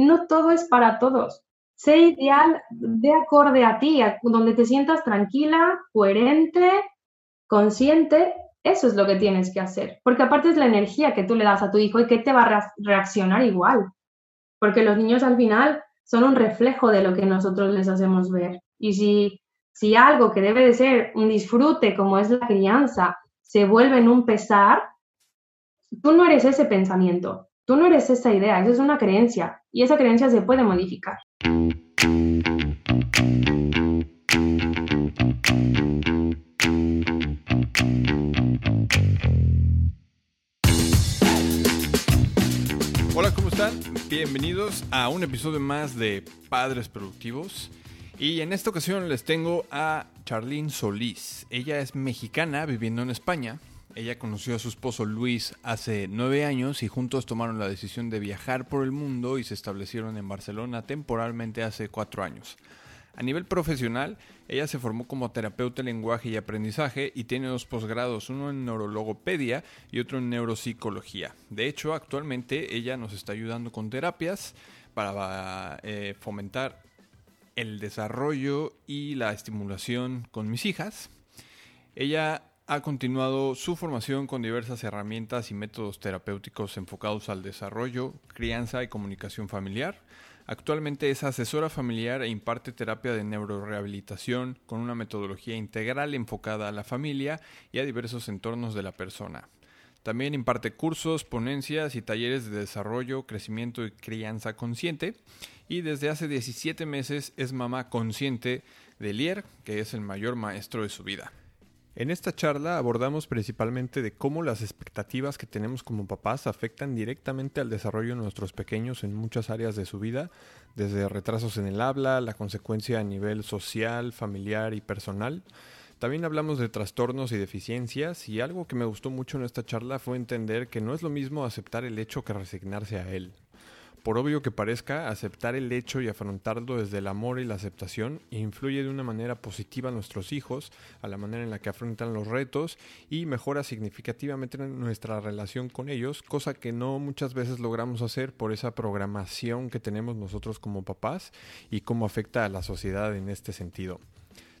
no todo es para todos. Sé ideal de acorde a ti, donde te sientas tranquila, coherente, consciente. Eso es lo que tienes que hacer. Porque aparte es la energía que tú le das a tu hijo y que te va a reaccionar igual. Porque los niños al final son un reflejo de lo que nosotros les hacemos ver. Y si, si algo que debe de ser un disfrute como es la crianza se vuelve en un pesar, tú no eres ese pensamiento, tú no eres esa idea, eso es una creencia y esa creencia se puede modificar. Hola, ¿cómo están? Bienvenidos a un episodio más de Padres Productivos. Y en esta ocasión les tengo a Charlene Solís. Ella es mexicana viviendo en España. Ella conoció a su esposo Luis hace nueve años y juntos tomaron la decisión de viajar por el mundo y se establecieron en Barcelona temporalmente hace cuatro años. A nivel profesional, ella se formó como terapeuta de lenguaje y aprendizaje y tiene dos posgrados, uno en neurologopedia y otro en neuropsicología. De hecho, actualmente ella nos está ayudando con terapias para eh, fomentar el desarrollo y la estimulación con mis hijas. Ella ha continuado su formación con diversas herramientas y métodos terapéuticos enfocados al desarrollo, crianza y comunicación familiar. Actualmente es asesora familiar e imparte terapia de neurorehabilitación con una metodología integral enfocada a la familia y a diversos entornos de la persona. También imparte cursos, ponencias y talleres de desarrollo, crecimiento y crianza consciente. Y desde hace 17 meses es mamá consciente de Lier, que es el mayor maestro de su vida. En esta charla abordamos principalmente de cómo las expectativas que tenemos como papás afectan directamente al desarrollo de nuestros pequeños en muchas áreas de su vida, desde retrasos en el habla, la consecuencia a nivel social, familiar y personal, también hablamos de trastornos y deficiencias y algo que me gustó mucho en esta charla fue entender que no es lo mismo aceptar el hecho que resignarse a él. Por obvio que parezca, aceptar el hecho y afrontarlo desde el amor y la aceptación influye de una manera positiva a nuestros hijos, a la manera en la que afrontan los retos y mejora significativamente nuestra relación con ellos, cosa que no muchas veces logramos hacer por esa programación que tenemos nosotros como papás y cómo afecta a la sociedad en este sentido.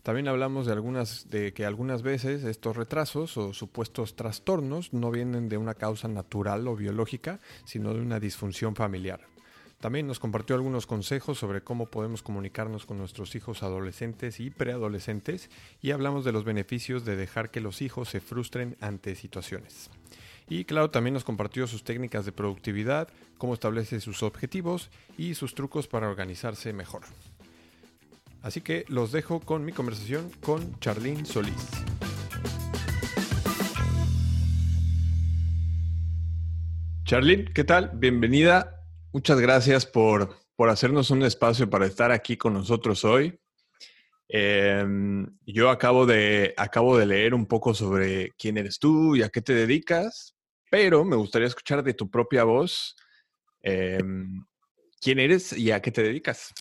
También hablamos de algunas de que algunas veces estos retrasos o supuestos trastornos no vienen de una causa natural o biológica, sino de una disfunción familiar. También nos compartió algunos consejos sobre cómo podemos comunicarnos con nuestros hijos adolescentes y preadolescentes y hablamos de los beneficios de dejar que los hijos se frustren ante situaciones. Y claro, también nos compartió sus técnicas de productividad, cómo establece sus objetivos y sus trucos para organizarse mejor. Así que los dejo con mi conversación con Charlene Solís. Charlene, ¿qué tal? Bienvenida. Muchas gracias por, por hacernos un espacio para estar aquí con nosotros hoy. Em, yo acabo de, acabo de leer un poco sobre quién eres tú y a qué te dedicas, pero me gustaría escuchar de tu propia voz em, quién eres y a qué te dedicas.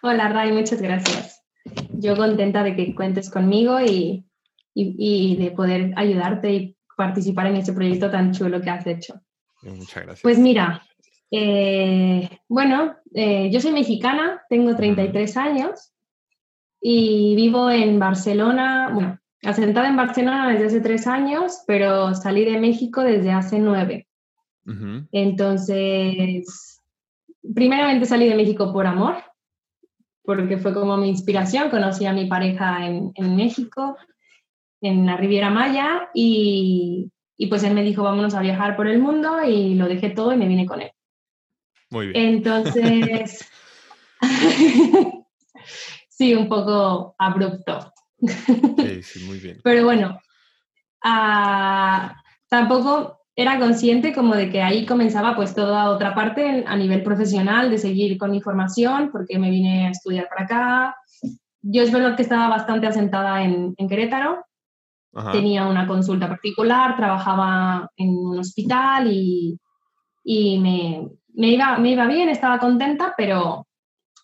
Hola Ray, muchas gracias. Yo contenta de que cuentes conmigo y, de poder ayudarte y participar en este proyecto tan chulo que has hecho. Muchas gracias. Pues mira, eh, bueno, eh, yo soy mexicana, tengo 33 años y vivo en Barcelona, bueno, asentada en Barcelona desde hace tres años, pero salí de México desde hace nueve. Entonces, primeramente salí de México por amor, porque fue como mi inspiración. Conocí a mi pareja en, México, en la Riviera Maya, y, pues él me dijo, vámonos a viajar por el mundo, y lo dejé todo y me vine con él. Muy bien. Entonces, sí, un poco abrupto. Sí, sí, muy bien. Pero bueno, ah, tampoco era consciente como de que ahí comenzaba pues toda otra parte a nivel profesional de seguir con mi formación porque me vine a estudiar para acá. Yo es verdad que estaba bastante asentada en, Querétaro, tenía una consulta particular, trabajaba en un hospital y, y me, me, iba, me iba bien, estaba contenta, pero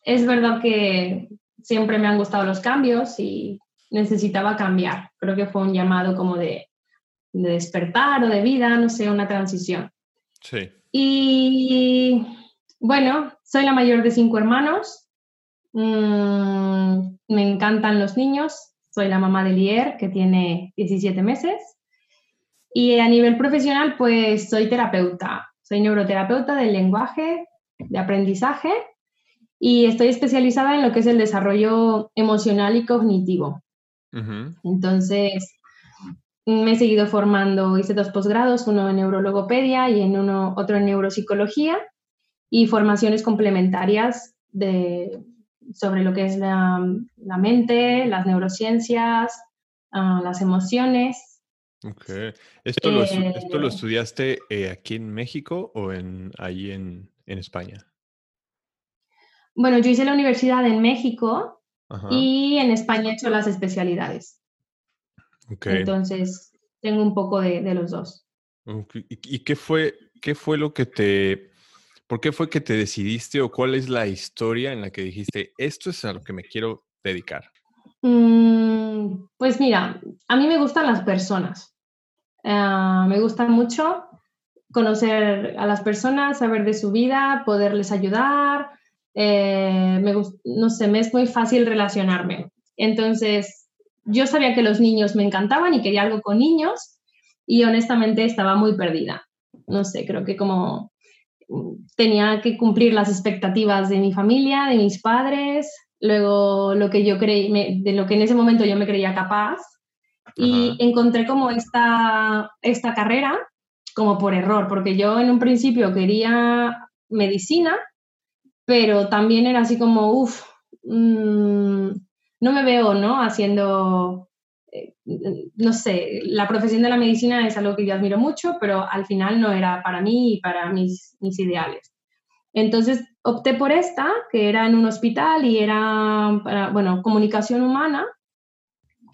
es verdad que siempre me han gustado los cambios y necesitaba cambiar. Creo que fue un llamado como de de despertar o de vida, no sé, una transición. Sí. Y Bueno, soy la mayor de cinco hermanos. Mm, me encantan los niños. Soy la mamá de Lier, que tiene 17 meses. Y a nivel profesional, pues soy terapeuta. Soy neuroterapeuta del lenguaje, de aprendizaje y estoy especializada en lo que es el desarrollo emocional y cognitivo. Entonces, me he seguido formando, hice dos posgrados, uno en neurologopedia y en uno, otro en neuropsicología y formaciones complementarias de, sobre lo que es la, mente, las neurociencias, ah, las emociones. Ok. ¿Esto, lo, ¿esto lo, Eh, estudiaste eh, aquí en México o en, ahí en, en España? bueno, yo hice la universidad en México Ajá. y en España he hecho las especialidades. Ok. Entonces, tengo un poco de, de los dos. Ok. ¿Y, y qué fue, qué fue lo que te, por qué fue que te decidiste o cuál es la historia en la que dijiste, esto es a lo que me quiero dedicar? Mm, pues mira, a mí me gustan las personas. Ah, me gusta mucho conocer a las personas, saber de su vida, poderles ayudar. Eh, me no sé, me es muy fácil relacionarme. Entonces, yo sabía que los niños me encantaban y quería algo con niños y honestamente estaba muy perdida. No sé, creo que como mm, tenía que cumplir las expectativas de mi familia, de mis padres, luego lo que yo creí, de lo que en ese momento yo me creía capaz y Ajá. encontré como esta, esta carrera como por error, porque yo en un principio quería medicina, pero también era así como, uff, no me veo, ¿no? Haciendo, eh, no sé, la profesión de la medicina es algo que yo admiro mucho, pero al final no era para mí y para mis, mis ideales. Entonces opté por esta, que era en un hospital y era, para, bueno, comunicación humana,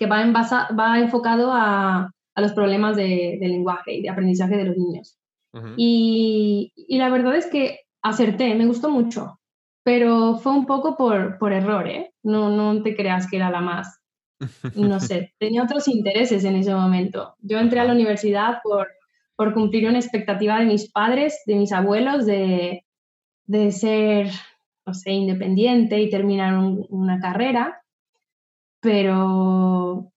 que va, en basa, va enfocado a, a los problemas de, de, lenguaje y de aprendizaje de los niños. Uh -huh. y, y, la verdad es que acerté, me gustó mucho, pero fue un poco por, por error, ¿eh? No, no te creas que era la más. No sé, tenía otros intereses en ese momento. Yo entré a la universidad por, por cumplir una expectativa de mis padres, de mis abuelos, de, de ser, no sé, independiente y terminar un, una carrera, pero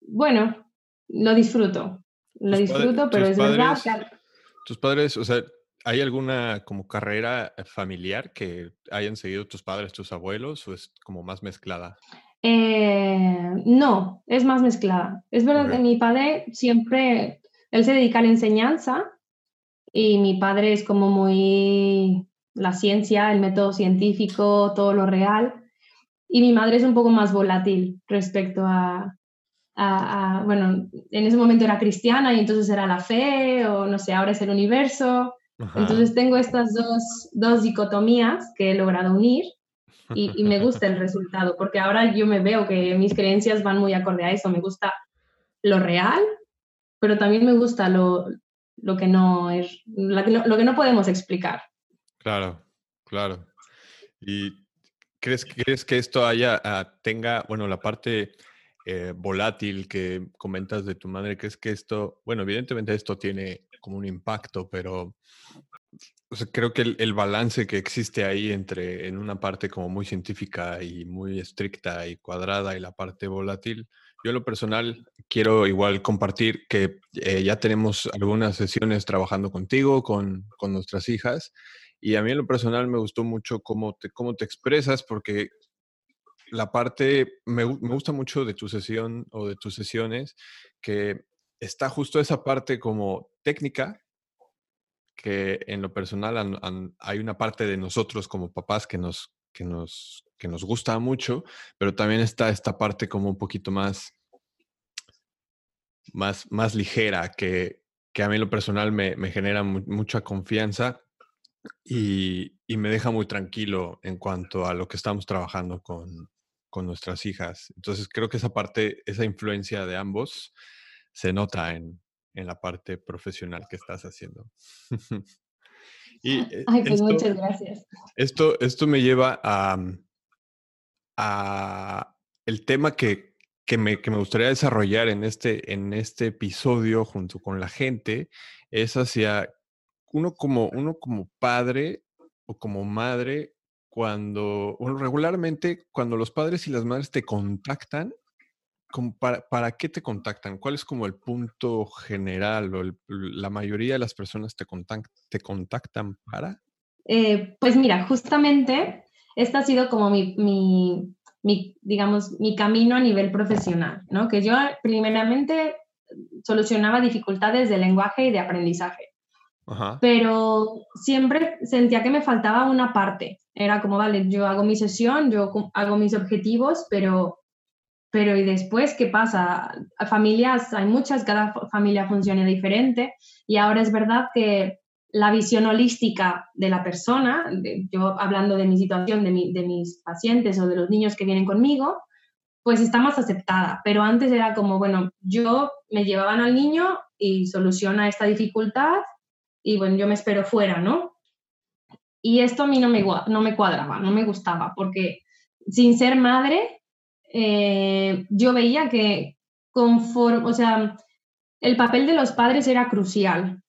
bueno, lo disfruto, lo disfruto, pero es padres, verdad que... Tus padres, o sea, ¿hay alguna como carrera familiar que hayan seguido tus padres, tus abuelos, o es como más mezclada? Eh, no, es más mezclada. Es verdad okay. que mi padre siempre, él se dedica a la enseñanza y mi padre es como muy la ciencia, el método científico, todo lo real. Y mi madre es un poco más volátil respecto a, a, a, bueno, en ese momento era cristiana y entonces era la fe, o no sé, ahora es el universo. Ajá. Entonces tengo estas dos, dos dicotomías que he logrado unir y, y, me gusta el resultado, porque ahora yo me veo que mis creencias van muy acorde a eso. Me gusta lo real, pero también me gusta lo, lo que no es, lo que no, lo que no podemos explicar. Claro, claro. ¿Y crees, crees que esto haya, uh, tenga, bueno, la parte eh, volátil que comentas de tu madre, crees que esto, bueno, evidentemente esto tiene como un impacto, pero o sea, creo que el, el, balance que existe ahí entre en una parte como muy científica y muy estricta y cuadrada y la parte volátil, yo en lo personal quiero igual compartir que eh, ya tenemos algunas sesiones trabajando contigo, con, con, nuestras hijas, y a mí en lo personal me gustó mucho cómo te, cómo te expresas, porque la parte, me, me gusta mucho de tu sesión o de tus sesiones, que está justo esa parte como técnica, que en lo personal hay una parte de nosotros como papás que nos, que, nos, que nos gusta mucho, pero también está esta parte como un poquito más, más, más ligera, que, que a mí en lo personal me, me genera mu mucha confianza y, y, me deja muy tranquilo en cuanto a lo que estamos trabajando con, con nuestras hijas. Entonces creo que esa parte, esa influencia de ambos se nota en, en la parte profesional que estás haciendo. y Ay, pues esto, muchas gracias. Esto, esto me lleva a, a el tema que, que, me, que me gustaría desarrollar en este, en este episodio junto con la gente, es hacia uno como, uno como padre, o como madre cuando, bueno, regularmente cuando los padres y las madres te contactan, para, ¿para, qué te contactan? ¿Cuál es como el punto general o la mayoría de las personas te, te contactan para? Eh, pues mira, justamente este ha sido como mi, mi, digamos, mi camino a nivel profesional, ¿no? Que yo primeramente solucionaba dificultades de lenguaje y de aprendizaje. Pero siempre sentía que me faltaba una parte. Era como, vale, yo hago mi sesión, yo hago mis objetivos, pero, pero ¿y después qué pasa? Familias, hay muchas, cada familia funciona diferente y ahora es verdad que la visión holística de la persona, yo hablando de mi situación, de, de mis pacientes o de los niños que vienen conmigo, pues está más aceptada. Pero antes era como, bueno, yo me llevaban al niño y soluciona esta dificultad y bueno, yo me espero fuera, ¿no? Y esto a mí no me, no me cuadraba, no me gustaba, porque sin ser madre, eh, yo veía que conforme, o sea, el papel de los padres era crucial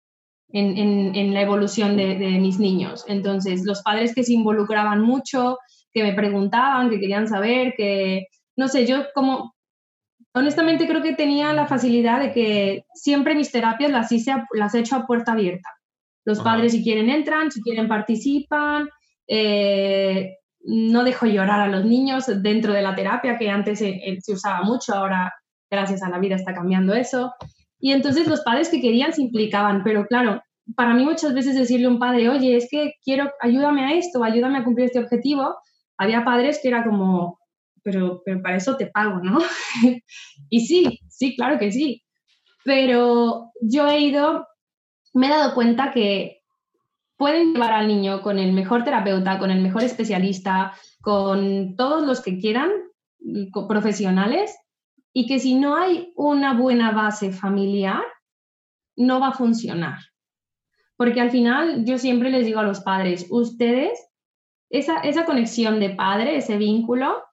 en, la evolución de, de, mis niños. Entonces, los padres que se involucraban mucho, que me preguntaban, que querían saber, que, no sé, yo como honestamente creo que tenía la facilidad de que siempre mis terapias las hice, las he hecho a puerta abierta. Los padres si quieren entran, si quieren participan. Eh, no dejo llorar a los niños dentro de la terapia, que antes se, usaba mucho, ahora gracias a la vida está cambiando eso. Y entonces los padres que querían se implicaban, pero claro, para mí muchas veces decirle a un padre, oye, es que quiero, ayúdame a esto, ayúdame a cumplir este objetivo, había padres que era como, pero, pero para eso te pago, ¿no? y sí, sí, claro que sí. Pero yo he ido me he dado cuenta que pueden llevar al niño con el mejor terapeuta, con el mejor especialista, con todos los que quieran, profesionales, y que si no hay una buena base familiar, no va a funcionar. Porque al final yo siempre les digo a los padres, ustedes, esa, esa conexión de padre, ese vínculo,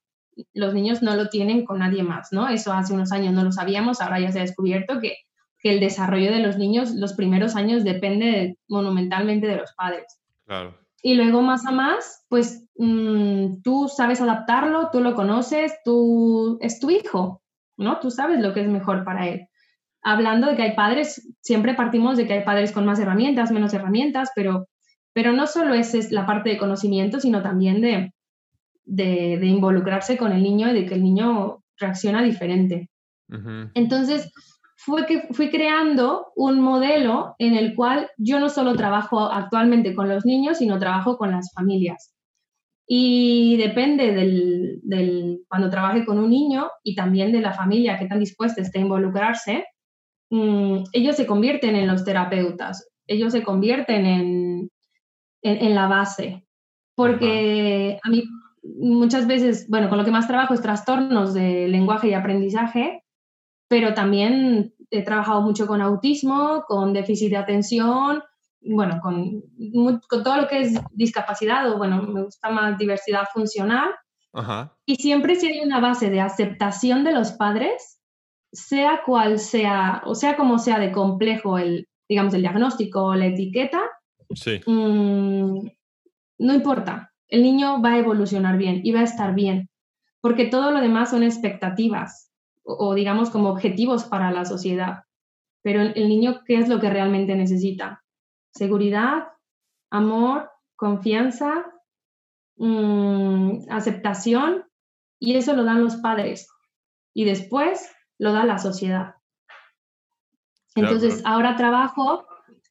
los niños no lo tienen con nadie más, ¿no? Eso hace unos años no lo sabíamos, ahora ya se ha descubierto que que el desarrollo de los niños los primeros años depende monumentalmente de los padres. Claro. Y luego más a más, pues mm, tú sabes adaptarlo, tú lo conoces, tú es tu hijo, ¿no? Tú sabes lo que es mejor para él. Hablando de que hay padres, siempre partimos de que hay padres con más herramientas, menos herramientas, pero, pero no solo es, la parte de conocimiento, sino también de, de, de, involucrarse con el niño y de que el niño reacciona diferente. Entonces, fue que fui creando un modelo en el cual yo no solo trabajo actualmente con los niños, sino trabajo con las familias. Y depende del, cuando trabaje con un niño y también de la familia que tan dispuesta esté a involucrarse, mm, ellos se convierten en los terapeutas, ellos se convierten en, en, la base. Porque a mí muchas veces, bueno, con lo que más trabajo es trastornos de lenguaje y aprendizaje, pero también he trabajado mucho con autismo, con déficit de atención, bueno, con, con todo lo que es discapacidad, o bueno, me gusta más diversidad funcional. Y siempre si hay una base de aceptación de los padres, sea cual sea, o sea como sea de complejo el, digamos, el diagnóstico o la etiqueta, sí. Mm, no importa, el niño va a evolucionar bien y va a estar bien, porque todo lo demás son expectativas o, digamos como objetivos para la sociedad. Pero el, niño, ¿qué es lo que realmente necesita? Seguridad, amor, confianza, mm, aceptación, y eso lo dan los padres. Y después lo da la sociedad. Entonces, ahora trabajo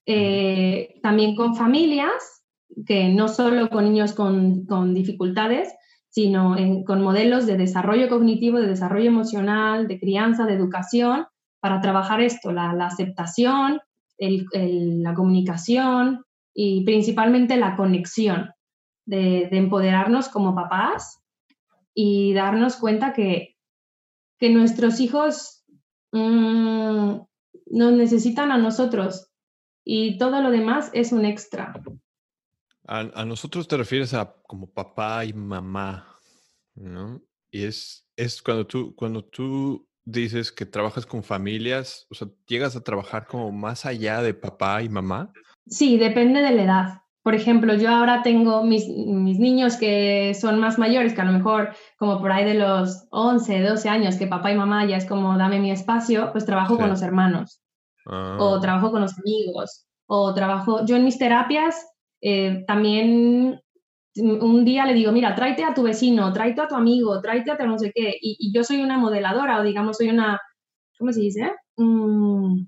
eh, también con familias, que no solo con niños con, con dificultades, sino con modelos de desarrollo cognitivo, de desarrollo emocional, de crianza, de educación, para trabajar esto, la, aceptación, la comunicación y principalmente la conexión, de, empoderarnos como papás y darnos cuenta que, que nuestros hijos mm, nos necesitan a nosotros y todo lo demás es un extra. A, nosotros te refieres a como papá y mamá, ¿no? Y es, es cuando tú, cuando tú dices que trabajas con familias, o sea, llegas a trabajar como más allá de papá y mamá. Sí, depende de la edad. por ejemplo, yo ahora tengo mis, mis, niños que son más mayores, que a lo mejor como por ahí de los 11, 12 años, que papá y mamá ya es como dame mi espacio, pues trabajo con los hermanos o ah. trabajo con los amigos o trabajo, yo en mis terapias eh, también un día le digo, mira, tráete a tu vecino, tráete a tu amigo, tráete a tu no sé qué, y, yo soy una modeladora o digamos soy una, ¿cómo se dice? Mm,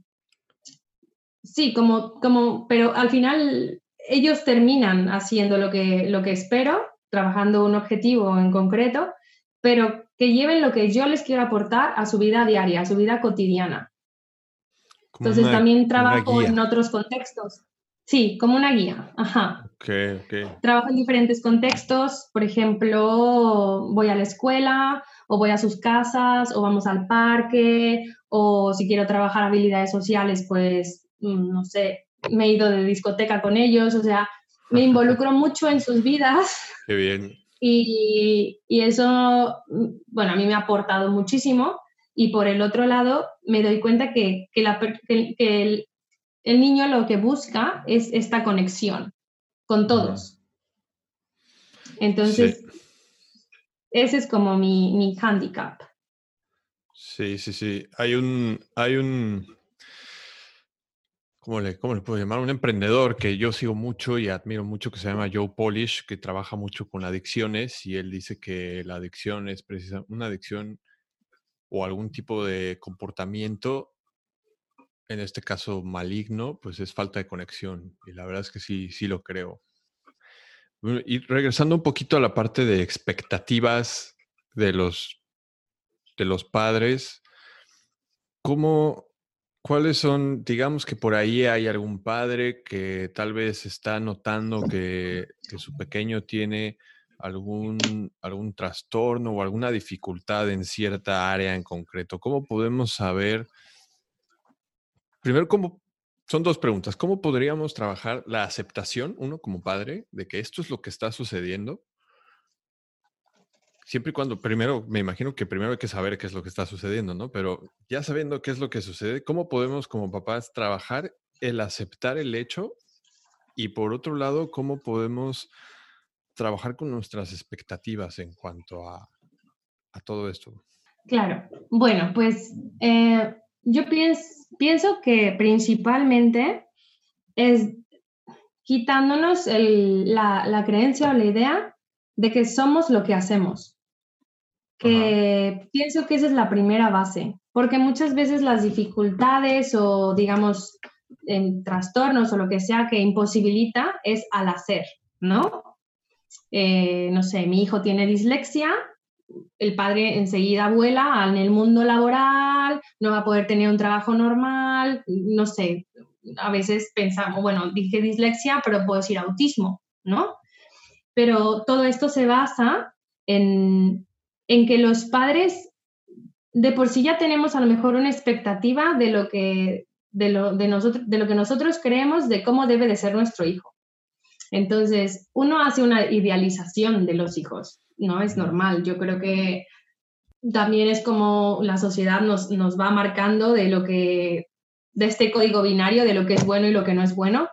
sí, como, como, pero al final ellos terminan haciendo lo que, lo que espero, trabajando un objetivo en concreto, pero que lleven lo que yo les quiero aportar a su vida diaria, a su vida cotidiana. Entonces también trabajo en otros contextos. Sí, como una guía. Ajá. Okay, okay. Trabajo en diferentes contextos. Por ejemplo, voy a la escuela o voy a sus casas o vamos al parque o si quiero trabajar habilidades sociales, pues, mm, no sé, me he ido de discoteca con ellos. O sea, me involucro mucho en sus vidas. Qué bien. Y, y eso, mm, bueno, a mí me ha aportado muchísimo. Y por el otro lado, me doy cuenta que, que, la, que, el, el niño lo que busca es esta conexión con todos. Entonces, ese es como mi, mi handicap. Sí, sí, sí. Hay un, hay un, ¿cómo le, ¿cómo le puedo llamar? Un emprendedor que yo sigo mucho y admiro mucho que se llama Joe Polish, que trabaja mucho con adicciones y él dice que la adicción es precisamente una adicción o algún tipo de comportamiento en este caso maligno, pues es falta de conexión. Y la verdad es que sí, sí lo creo. Y regresando un poquito a la parte de expectativas de los, de los padres, ¿cómo, cuáles son, digamos que por ahí hay algún padre que tal vez está notando que, su pequeño tiene algún, algún trastorno o alguna dificultad en cierta área en concreto? ¿Cómo podemos saber? Primero, ¿cómo, son dos preguntas. ¿Cómo podríamos trabajar la aceptación, uno como padre, de que esto es lo que está sucediendo? Siempre y cuando, primero, me imagino que primero hay que saber qué es lo que está sucediendo, ¿no? Pero ya sabiendo qué es lo que sucede, ¿cómo podemos como papás trabajar el aceptar el hecho? Y por otro lado, ¿cómo podemos trabajar con nuestras expectativas en cuanto a, todo esto? Claro, bueno, pues eh, yo pienso, pienso que principalmente es quitándonos la, creencia o la idea de que somos lo que hacemos. Que pienso que esa es la primera base, porque muchas veces las dificultades o digamos en trastornos o lo que sea que imposibilita es al hacer, ¿no? Eh, no sé, mi hijo tiene dislexia, el padre enseguida vuela en el mundo laboral, no va a poder tener un trabajo normal, no sé, a veces pensamos, bueno, dije dislexia, pero puedo decir autismo, ¿no? Pero todo esto se basa en, que los padres de por sí ya tenemos a lo mejor una expectativa de lo que, de lo, de nosotros, de lo que nosotros creemos de cómo debe de ser nuestro hijo. Entonces, uno hace una idealización de los hijos ¿no? Es normal. Yo creo que también es como la sociedad nos, va marcando de lo que, de este código binario, de lo que es bueno y lo que no es bueno.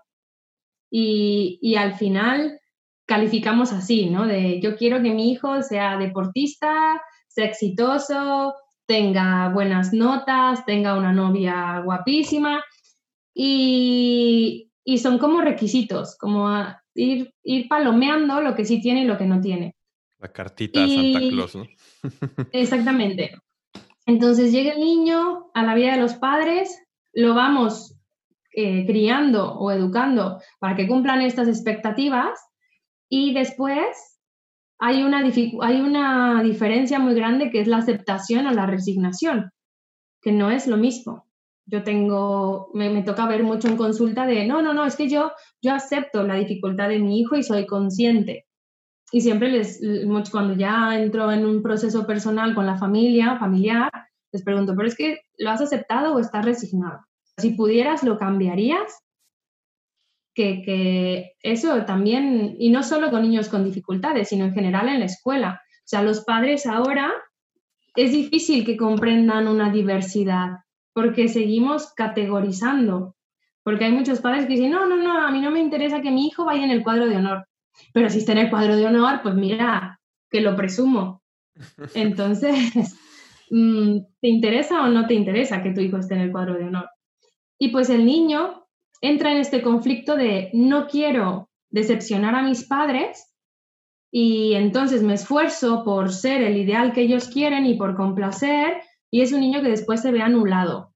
Y, al final calificamos así, ¿no? De yo quiero que mi hijo sea deportista, sea exitoso, tenga buenas notas, tenga una novia guapísima. Y, son como requisitos, como ir, ir palomeando lo que sí tiene y lo que no tiene. La cartita a Santa Claus, ¿no? exactamente. Entonces llega el niño a la vida de los padres, lo vamos eh, criando o educando para que cumplan estas expectativas y después hay una, hay una diferencia muy grande que es la aceptación o la resignación, que no es lo mismo. Yo tengo, me, me, toca ver mucho en consulta de, no, no, no, es que yo, yo acepto la dificultad de mi hijo y soy consciente y siempre les, cuando ya entro en un proceso personal con la familia, familiar, les pregunto, ¿pero es que lo has aceptado o estás resignado? Si pudieras, ¿lo cambiarías? Que, que, eso también, y no solo con niños con dificultades, sino en general en la escuela. O sea, los padres ahora es difícil que comprendan una diversidad porque seguimos categorizando. Porque hay muchos padres que dicen, no, no, no, a mí no me interesa que mi hijo vaya en el cuadro de honor. Pero si está en el cuadro de honor, pues mira, que lo presumo. Entonces, mm, ¿te interesa o no te interesa que tu hijo esté en el cuadro de honor? Y pues el niño entra en este conflicto de no quiero decepcionar a mis padres y entonces me esfuerzo por ser el ideal que ellos quieren y por complacer y es un niño que después se ve anulado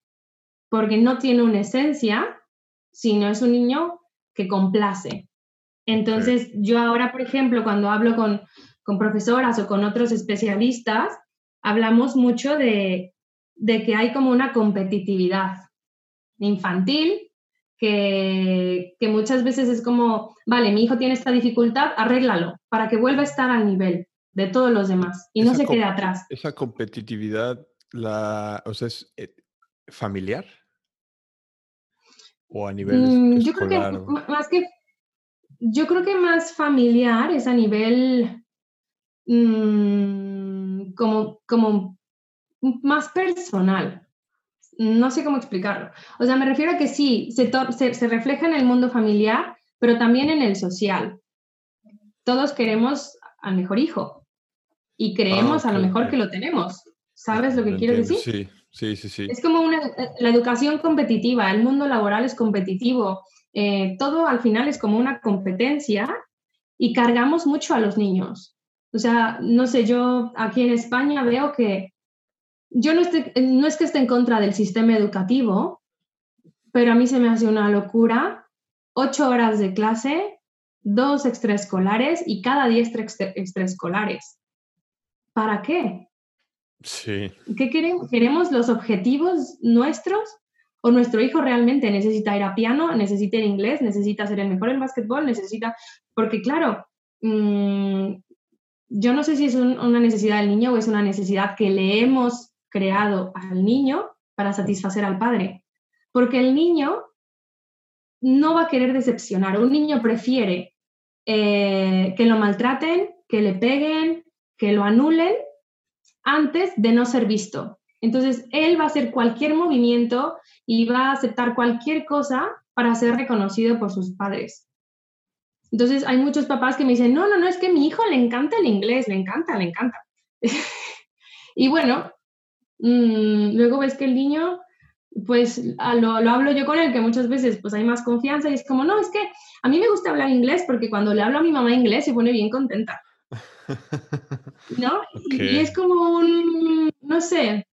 porque no tiene una esencia sino es un niño que complace. Entonces, yo ahora, por ejemplo, cuando hablo con, profesoras o con otros especialistas, hablamos mucho de, que hay como una competitividad infantil que, muchas veces es como, vale, mi hijo tiene esta dificultad, arréglalo para que vuelva a estar al nivel de todos los demás y no se quede atrás. Esa competitividad, la, o sea, es eh, familiar. ¿O a nivel mm, yo creo que más que yo creo que más familiar es a nivel mm, como, como más personal. No sé cómo explicarlo. O sea, me refiero a que sí, se, se, refleja en el mundo familiar, pero también en el social. Todos queremos al mejor hijo y creemos ah, a lo mejor que lo tenemos. ¿Sabes lo que quiero decir? Sí, Sí, sí, sí. Es como una, la educación competitiva, el mundo laboral es competitivo, eh, todo al final es como una competencia y cargamos mucho a los niños. O sea, no sé, yo aquí en España veo que yo no, no es que esté en contra del sistema educativo, pero a mí se me hace una locura. Ocho horas de clase, dos extraescolares y cada diez extraescolares. ¿Para qué? Sí. ¿Qué queremos? ¿Queremos los objetivos nuestros? ¿O nuestro hijo realmente necesita ir a piano, necesita ir a inglés, necesita ser el mejor en básquetbol, necesita... Porque claro, mm, yo no sé si es una necesidad del niño o es una necesidad que le hemos creado al niño para satisfacer al padre. Porque el niño no va a querer decepcionar. Un niño prefiere eh, que lo maltraten, que le peguen, que lo anulen, antes de no ser visto. Entonces, él va a hacer cualquier movimiento y va a aceptar cualquier cosa para ser reconocido por sus padres. Entonces, hay muchos papás que me dicen, no, no, no, es que a mi hijo le encanta el inglés, le encanta, le encanta. y bueno, mm, luego ves que el niño, pues lo, lo, hablo yo con él, que muchas veces pues hay más confianza y es como, no, es que a mí me gusta hablar inglés porque cuando le hablo a mi mamá inglés se pone bien contenta. ¿No? Y es como un, no sé,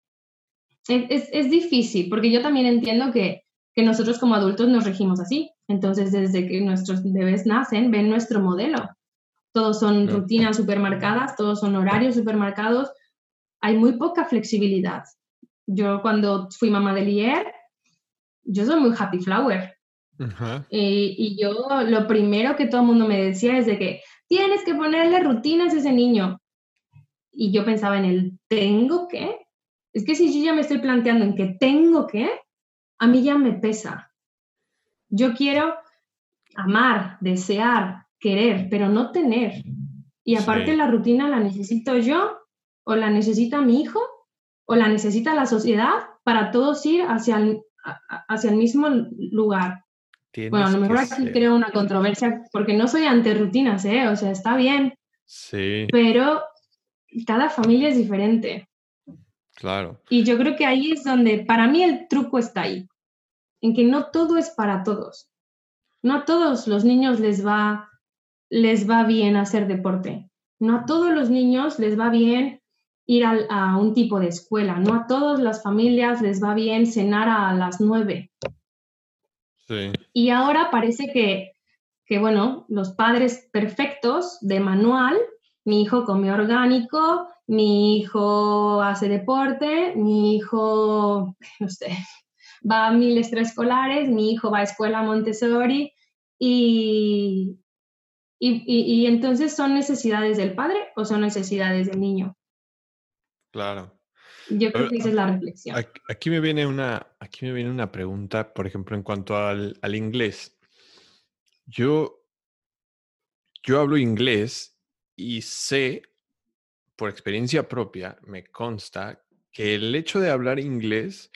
es, es, difícil, porque yo también entiendo que, que, nosotros como adultos nos regimos así. Entonces, desde que nuestros bebés nacen, ven nuestro modelo. Todos son rutinas supermarcadas, todos son horarios supermarcados. Hay muy poca flexibilidad. Yo cuando fui mamá de Lier, yo soy muy happy flower. y, y, yo lo primero que todo el mundo me decía es de que tienes que ponerle rutinas a ese niño. Y yo pensaba en el tengo que. Es que si yo ya me estoy planteando en que tengo que, a mí ya me pesa. Yo quiero amar, desear, querer, pero no tener. Y aparte la rutina la necesito yo, o la necesita mi hijo, o la necesita la sociedad para todos ir hacia el, hacia el mismo lugar bueno, a lo mejor aquí creo una controversia porque no soy ante rutinas, ¿eh? O sea, está bien. Sí. Pero cada familia es diferente. Claro. Y yo creo que ahí es donde, para mí el truco está ahí, en que no todo es para todos. No a todos los niños les va, les va bien hacer deporte. No a todos los niños les va bien ir a, a un tipo de escuela. No a todas las familias les va bien cenar a las nueve. Y ahora parece que, que, bueno, los padres perfectos de manual, mi hijo come orgánico, mi hijo hace deporte, mi hijo, no sé, va a mil extraescolares, mi hijo va a escuela Montessori y, y, y, entonces son necesidades del padre o son necesidades del niño. Claro. Yo creo que esa es la reflexión. Aquí me viene una, aquí me viene una pregunta, por ejemplo, en cuanto al, al inglés. Yo, yo hablo inglés y sé, por experiencia propia, me consta que el hecho de hablar inglés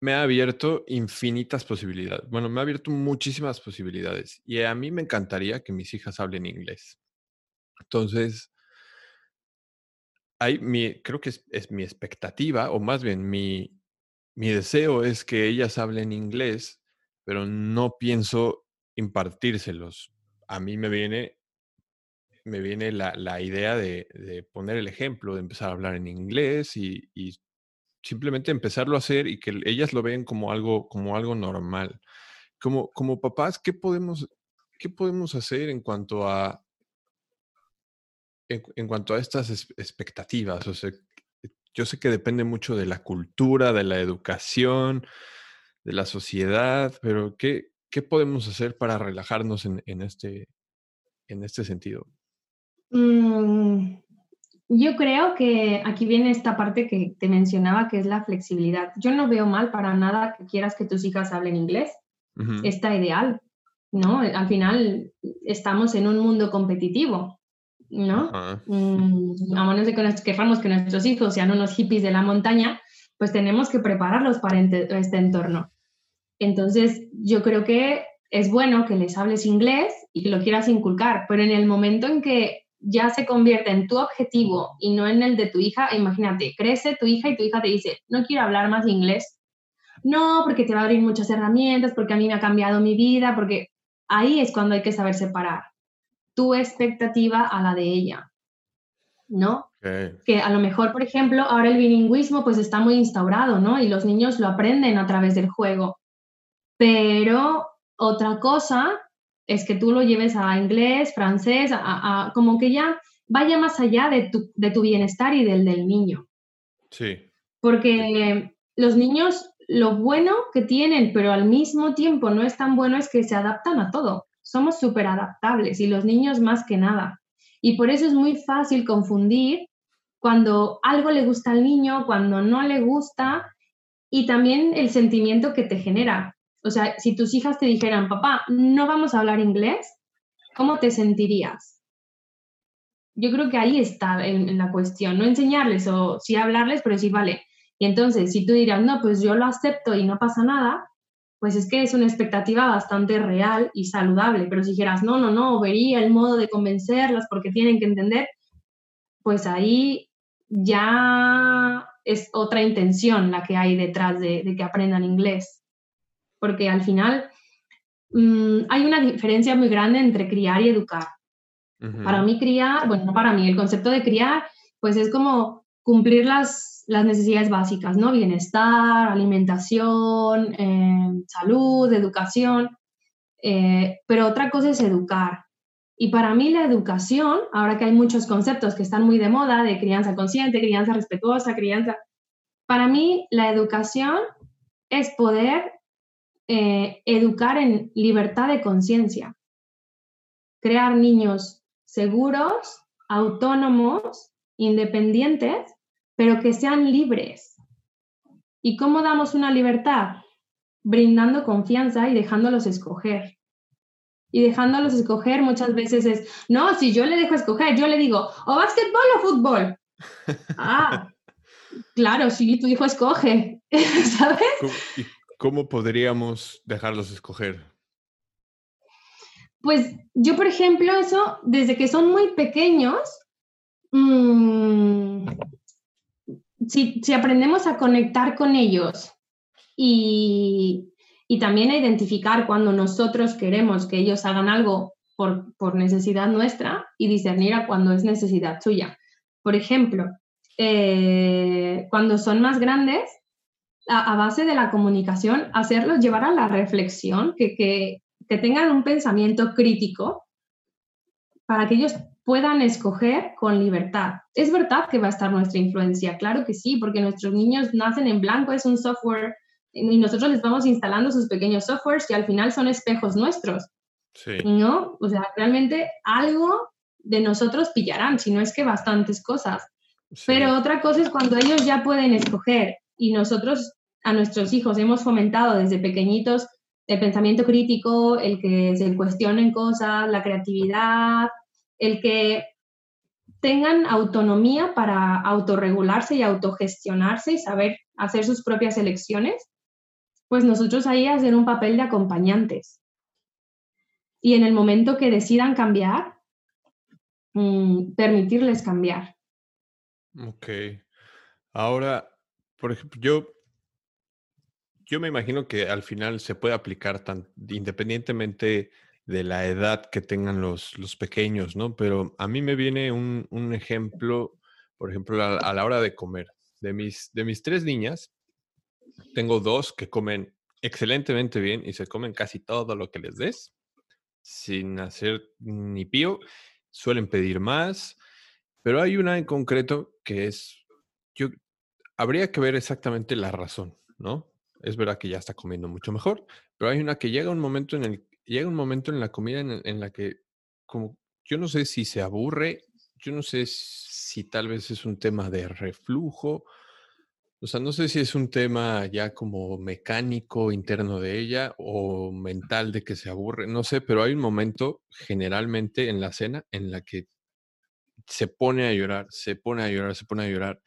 me ha abierto infinitas posibilidades. Bueno, me ha abierto muchísimas posibilidades. Y a mí me encantaría que mis hijas hablen inglés. Entonces, creo que es, mi expectativa, o más bien mi, mi deseo es que ellas hablen inglés, pero no pienso impartírselos. A mí me viene, me viene la, idea de, poner el ejemplo, de empezar a hablar en inglés y, y simplemente empezarlo a hacer y que ellas lo ven como algo, como algo normal. Como, como papás, ¿qué podemos, ¿qué podemos hacer en cuanto a, en, cuanto a estas expectativas? Yo sé que depende mucho de la cultura, de la educación, de la sociedad, pero ¿qué, qué podemos hacer para relajarnos en, en este, en este sentido? Mm, yo creo que aquí viene esta parte que te mencionaba, que es la flexibilidad. Yo no veo mal para nada que quieras que tus hijas hablen inglés. Está ideal, ¿no? Al final estamos en un mundo competitivo, ¿no? Mm, a menos de que nos que nuestros hijos sean unos hippies de la montaña, pues tenemos que prepararlos para este entorno. Entonces, yo creo que es bueno que les hables inglés y que lo quieras inculcar, pero en el momento en que ya se convierte en tu objetivo y no en el de tu hija, imagínate, crece tu hija y tu hija te dice, no quiero hablar más inglés. No, porque te va a abrir muchas herramientas, porque a mí me ha cambiado mi vida, porque ahí es cuando hay que saber separar tu expectativa a la de ella, ¿no? Que a lo mejor, por ejemplo, ahora el bilingüismo pues está muy instaurado, ¿no? Y los niños lo aprenden a través del juego. Pero otra cosa es que tú lo lleves a inglés, francés, a, como que ya vaya más allá de tu, de tu bienestar y del del niño. Sí. Porque los niños, lo bueno que tienen, pero al mismo tiempo no es tan bueno, es que se adaptan a todo. Somos súper adaptables y los niños más que nada. Y por eso es muy fácil confundir cuando algo le gusta al niño, cuando no le gusta y también el sentimiento que te genera. O sea, si tus hijas te dijeran, papá, no vamos a hablar inglés, ¿cómo te sentirías? Yo creo que ahí está en, la cuestión, no enseñarles o sí hablarles, pero decir, vale, y entonces si tú dirás, no, pues yo lo acepto y no pasa nada, pues es que es una expectativa bastante real y saludable, pero si dijeras, no, no, no, vería el modo de convencerlas porque tienen que entender, pues ahí ya es otra intención la que hay detrás de que aprendan inglés porque al final mm, hay una diferencia muy grande entre criar y educar. Para mí criar, bueno, no para mí, el concepto de criar, pues es como cumplir las, las necesidades básicas, ¿no? Bienestar, alimentación, em, salud, educación, eh, pero otra cosa es educar. Y para mí la educación, ahora que hay muchos conceptos que están muy de moda, de crianza consciente, crianza respetuosa, crianza, para mí la educación es poder eh, educar en libertad de conciencia, crear niños seguros, autónomos, independientes, pero que sean libres. ¿Y cómo damos una libertad? Brindando confianza y dejándolos escoger. Y dejándolos escoger muchas veces es, no, si yo le dejo escoger, yo le digo, o básquetbol o fútbol. ah, claro, si tu hijo escoge, ¿sabes? ¿Cómo podríamos dejarlos escoger? Pues yo, por ejemplo, eso, desde que son muy pequeños, mm, si, aprendemos a conectar con ellos y, también a identificar cuando nosotros queremos que ellos hagan algo por, necesidad nuestra y discernir a cuando es necesidad suya. Por ejemplo, eh, cuando son más grandes, a, base de la comunicación, hacerlos llevar a la reflexión, que, que, tengan un pensamiento crítico para que ellos puedan escoger con libertad. Es verdad que va a estar nuestra influencia, claro que sí, porque nuestros niños nacen en blanco, es un software y nosotros les vamos instalando sus pequeños softwares que al final son espejos nuestros. Sí. ¿No? O sea, realmente algo de nosotros pillarán, si no es que bastantes cosas. Pero otra cosa es cuando ellos ya pueden escoger y nosotros a nuestros hijos hemos fomentado desde pequeñitos el pensamiento crítico, el que se cuestionen cosas, la creatividad, el que tengan autonomía para autorregularse y autogestionarse y saber hacer sus propias elecciones, pues nosotros ahí hacer un papel de acompañantes. Y en el momento que decidan cambiar, mm, permitirles cambiar. Ok. Ahora, por ejemplo, yo, yo me imagino que al final se puede aplicar tan, independientemente de la edad que tengan los, los pequeños, ¿no? Pero a mí me viene un, un ejemplo, por ejemplo, a, a, la hora de comer. De mis, de mis tres niñas, tengo dos que comen excelentemente bien y se comen casi todo lo que les des, sin hacer ni pío. Suelen pedir más, pero hay una en concreto que es, yo, habría que ver exactamente la razón, ¿no? Es verdad que ya está comiendo mucho mejor, pero hay una que llega un momento en el, llega un momento en la comida en, en la que, como, yo no sé si se aburre, yo no sé si tal vez es un tema de reflujo, o sea, no sé si es un tema ya como mecánico interno de ella o mental de que se aburre, no sé, pero hay un momento generalmente en la cena en la que se pone a llorar, se pone a llorar, se pone a llorar.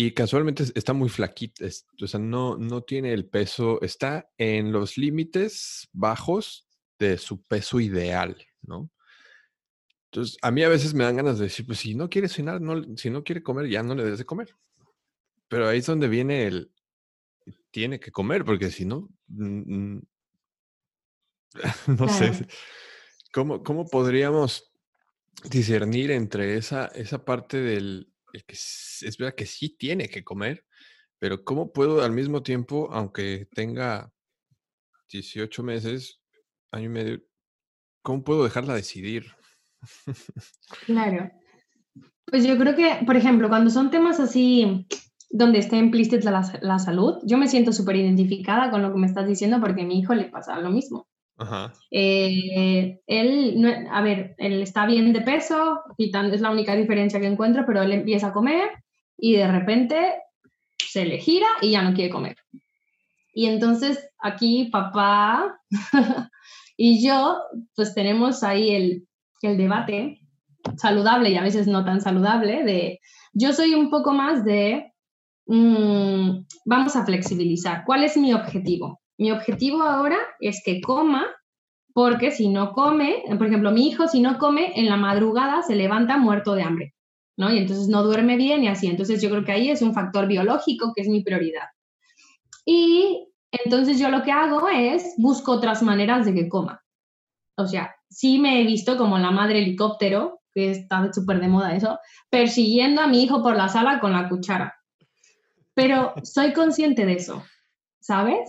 Y casualmente está muy flaquita, o sea, no, no tiene el peso, está en los límites bajos de su peso ideal, ¿no? Entonces, a mí a veces me dan ganas de decir, pues si no quiere cenar, no, si no quiere comer, ya no le des de comer. Pero ahí es donde viene el, tiene que comer, porque si no, no claro. sé, ¿cómo, ¿cómo podríamos discernir entre esa, esa parte del, es verdad que sí tiene que comer, pero cómo puedo al mismo tiempo, aunque tenga 18 meses, año y medio, cómo puedo dejarla decidir? Claro. Pues yo creo que, por ejemplo, cuando son temas así donde esté implícita la, la salud, yo me siento súper identificada con lo que me estás diciendo porque a mi hijo le pasa lo mismo. Ajá. Eh, él, no, a ver, él está bien de peso tan, es la única diferencia que encuentro, pero él empieza a comer y de repente se le gira y ya no quiere comer. Y entonces aquí papá y yo pues tenemos ahí el, el debate saludable y a veces no tan saludable de yo soy un poco más de mmm, vamos a flexibilizar. ¿Cuál es mi objetivo? Mi objetivo ahora es que coma, porque si no come, por ejemplo, mi hijo si no come en la madrugada se levanta muerto de hambre, ¿no? Y entonces no duerme bien y así. Entonces yo creo que ahí es un factor biológico que es mi prioridad. Y entonces yo lo que hago es busco otras maneras de que coma. O sea, sí me he visto como la madre helicóptero, que está súper de moda eso, persiguiendo a mi hijo por la sala con la cuchara. Pero soy consciente de eso, ¿sabes?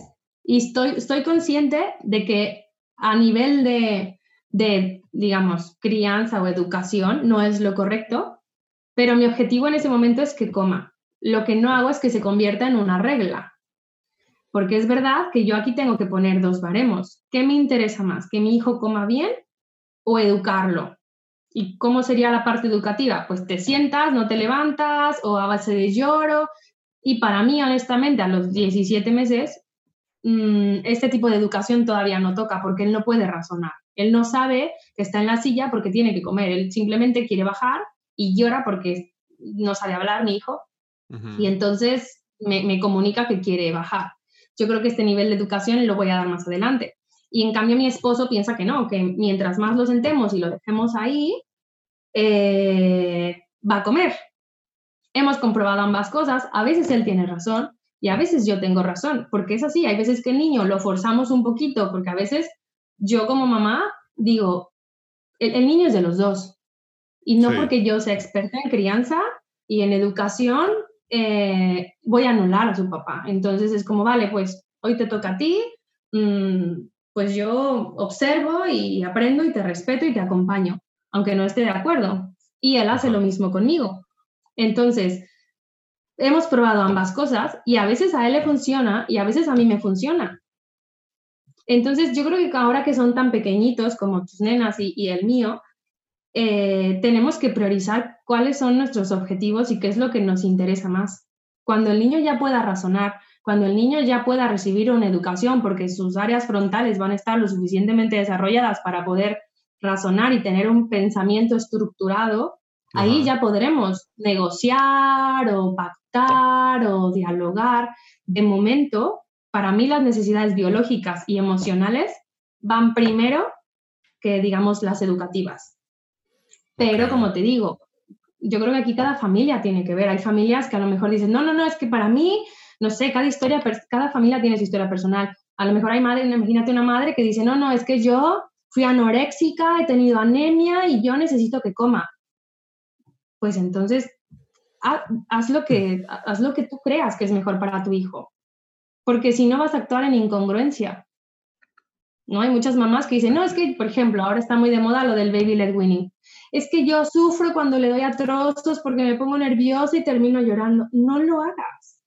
Y estoy, estoy consciente de que a nivel de, de, digamos, crianza o educación no es lo correcto, pero mi objetivo en ese momento es que coma. Lo que no hago es que se convierta en una regla, porque es verdad que yo aquí tengo que poner dos baremos. ¿Qué me interesa más? ¿Que mi hijo coma bien o educarlo? ¿Y cómo sería la parte educativa? Pues te sientas, no te levantas o a base de lloro. Y para mí, honestamente, a los 17 meses, este tipo de educación todavía no toca porque él no puede razonar. Él no sabe que está en la silla porque tiene que comer. Él simplemente quiere bajar y llora porque no sabe hablar mi hijo. Uh -huh. Y entonces me, me, comunica que quiere bajar. Yo creo que este nivel de educación lo voy a dar más adelante. Y en cambio mi esposo piensa que no, que mientras más lo sentemos y lo dejemos ahí, eh, va a comer. Hemos comprobado ambas cosas. A veces él tiene razón, y a veces yo tengo razón, porque es así, hay veces que el niño lo forzamos un poquito, porque a veces yo como mamá digo, el, el niño es de los dos. Y no sí. porque yo sea experta en crianza y en educación, eh, voy a anular a su papá. Entonces es como, vale, pues hoy te toca a ti, mmm, pues yo observo y aprendo y te respeto y te acompaño, aunque no esté de acuerdo. Y él hace lo mismo conmigo. Entonces, hemos probado ambas cosas y a veces a él le funciona y a veces a mí me funciona. Entonces yo creo que ahora que son tan pequeñitos como tus nenas y, el mío, eh, tenemos que priorizar cuáles son nuestros objetivos y qué es lo que nos interesa más. Cuando el niño ya pueda razonar, cuando el niño ya pueda recibir una educación porque sus áreas frontales van a estar lo suficientemente desarrolladas para poder razonar y tener un pensamiento estructurado. Ahí ya podremos negociar o pactar o dialogar. De momento, para mí las necesidades biológicas y emocionales van primero que, digamos, las educativas. Pero, como te digo, yo creo que aquí cada familia tiene que ver. Hay familias que a lo mejor dicen, no, no, no, es que para mí, no sé, cada historia, cada familia tiene su historia personal. A lo mejor hay madre, imagínate una madre que dice, no, no, es que yo fui anoréxica, he tenido anemia y yo necesito que coma. Pues entonces, haz, lo que, haz lo que tú creas que es mejor para tu hijo. Porque si no vas a actuar en incongruencia. ¿no? Hay muchas mamás que dicen, no, es que, por ejemplo, ahora está muy de moda lo del baby led winning. Es que yo sufro cuando le doy a trozos porque me pongo nerviosa y termino llorando. No lo hagas.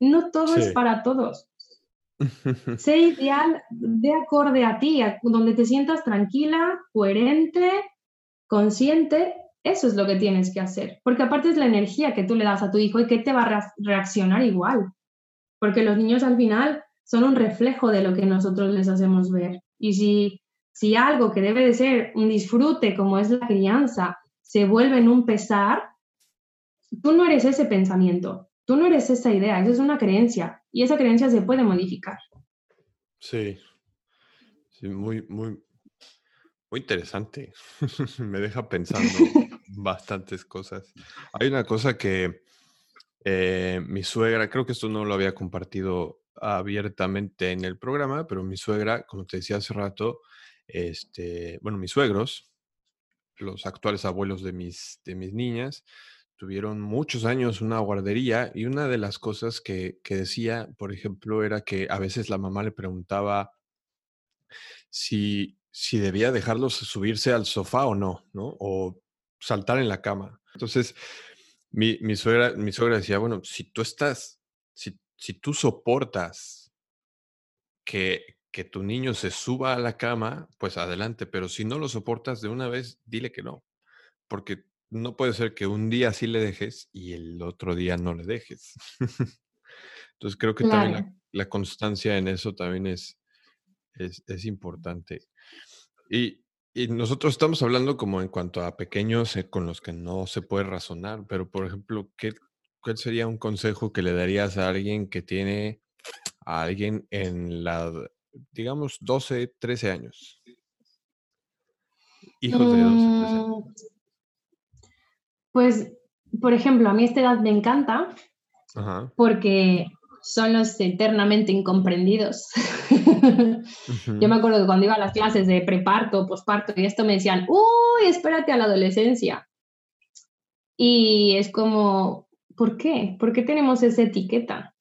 No todo es para todos. sé ideal de acorde a ti, donde te sientas tranquila, coherente, consciente. Eso es lo que tienes que hacer. Porque aparte es la energía que tú le das a tu hijo y que te va a reaccionar igual. Porque los niños al final son un reflejo de lo que nosotros les hacemos ver. Y si, si algo que debe de ser un disfrute como es la crianza se vuelve en un pesar, tú no eres ese pensamiento, tú no eres esa idea, eso es una creencia y esa creencia se puede modificar. Sí, sí muy, muy, muy interesante. Me deja pensando bastantes cosas. Hay una cosa que eh, mi suegra, creo que esto no lo había compartido abiertamente en el programa, pero mi suegra, como te decía hace rato, este, bueno, mis suegros, los actuales abuelos de mis, de mis niñas, tuvieron muchos años una guardería y una de las cosas que, que decía, por ejemplo, era que a veces la mamá le preguntaba si, si debía dejarlos subirse al sofá o no, ¿no? Saltar en la cama. Entonces, mi, mi, suegra, mi suegra decía, bueno, si tú estás si tú soportas que, que tu niño se suba a la cama, pues adelante, pero si no lo soportas de una vez, dile que no, porque no puede ser que un día sí le dejes y el otro día no le dejes. Entonces creo que también la, constancia en eso también es, es, importante. Y, y, nosotros estamos hablando como en cuanto a pequeños eh, con los que no se puede razonar, pero por ejemplo, ¿qué, ¿cuál sería un consejo que le darías a alguien que tiene a alguien en la, digamos, 12, 13 años? Hijos de 12, 13 años. Mm, pues, por ejemplo, a mí esta edad me encanta porque son los eternamente incomprendidos. Yo me acuerdo que cuando iba a las clases de preparto, posparto y esto me decían, uy, espérate a la adolescencia. Y es como, ¿Por qué? ¿Por qué tenemos esa etiqueta?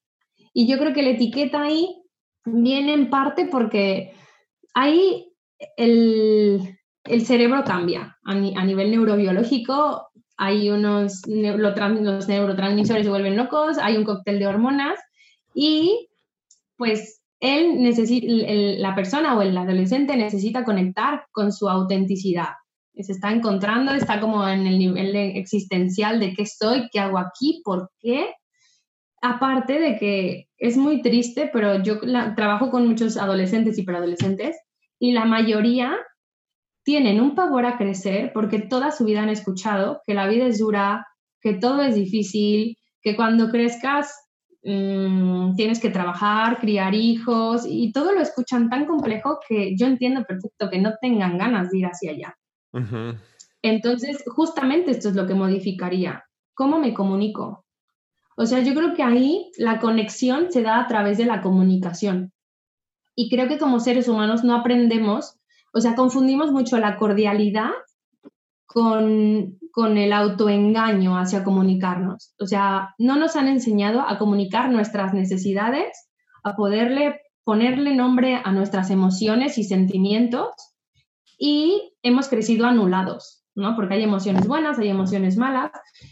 Y yo creo que la etiqueta ahí viene en parte porque ahí el, cerebro cambia. A, nivel neurobiológico hay unos, los neurotransmisores se vuelven locos, hay un cóctel de hormonas y pues él la persona o el adolescente necesita conectar con su autenticidad se está encontrando, está como en el nivel existencial de qué soy, qué hago aquí, por qué. Aparte de que es muy triste, pero yo trabajo con muchos adolescentes y preadolescentes y la mayoría tienen un pavor a crecer porque toda su vida han escuchado que la vida es dura, que todo es difícil, que cuando crezcas mm, tienes que trabajar, criar hijos y todo lo escuchan tan complejo que yo entiendo perfecto que no tengan ganas de ir hacia allá. Entonces, justamente esto es lo que modificaría. ¿Cómo me comunico? O sea, yo creo que ahí la conexión se da a través de la comunicación. Y creo que como seres humanos no aprendemos, o sea, confundimos mucho la cordialidad con, con el autoengaño hacia comunicarnos. O sea, no nos han enseñado a comunicar nuestras necesidades, a poderle ponerle nombre a nuestras emociones y sentimientos y hemos crecido anulados, ¿no? Porque hay emociones buenas, hay emociones malas,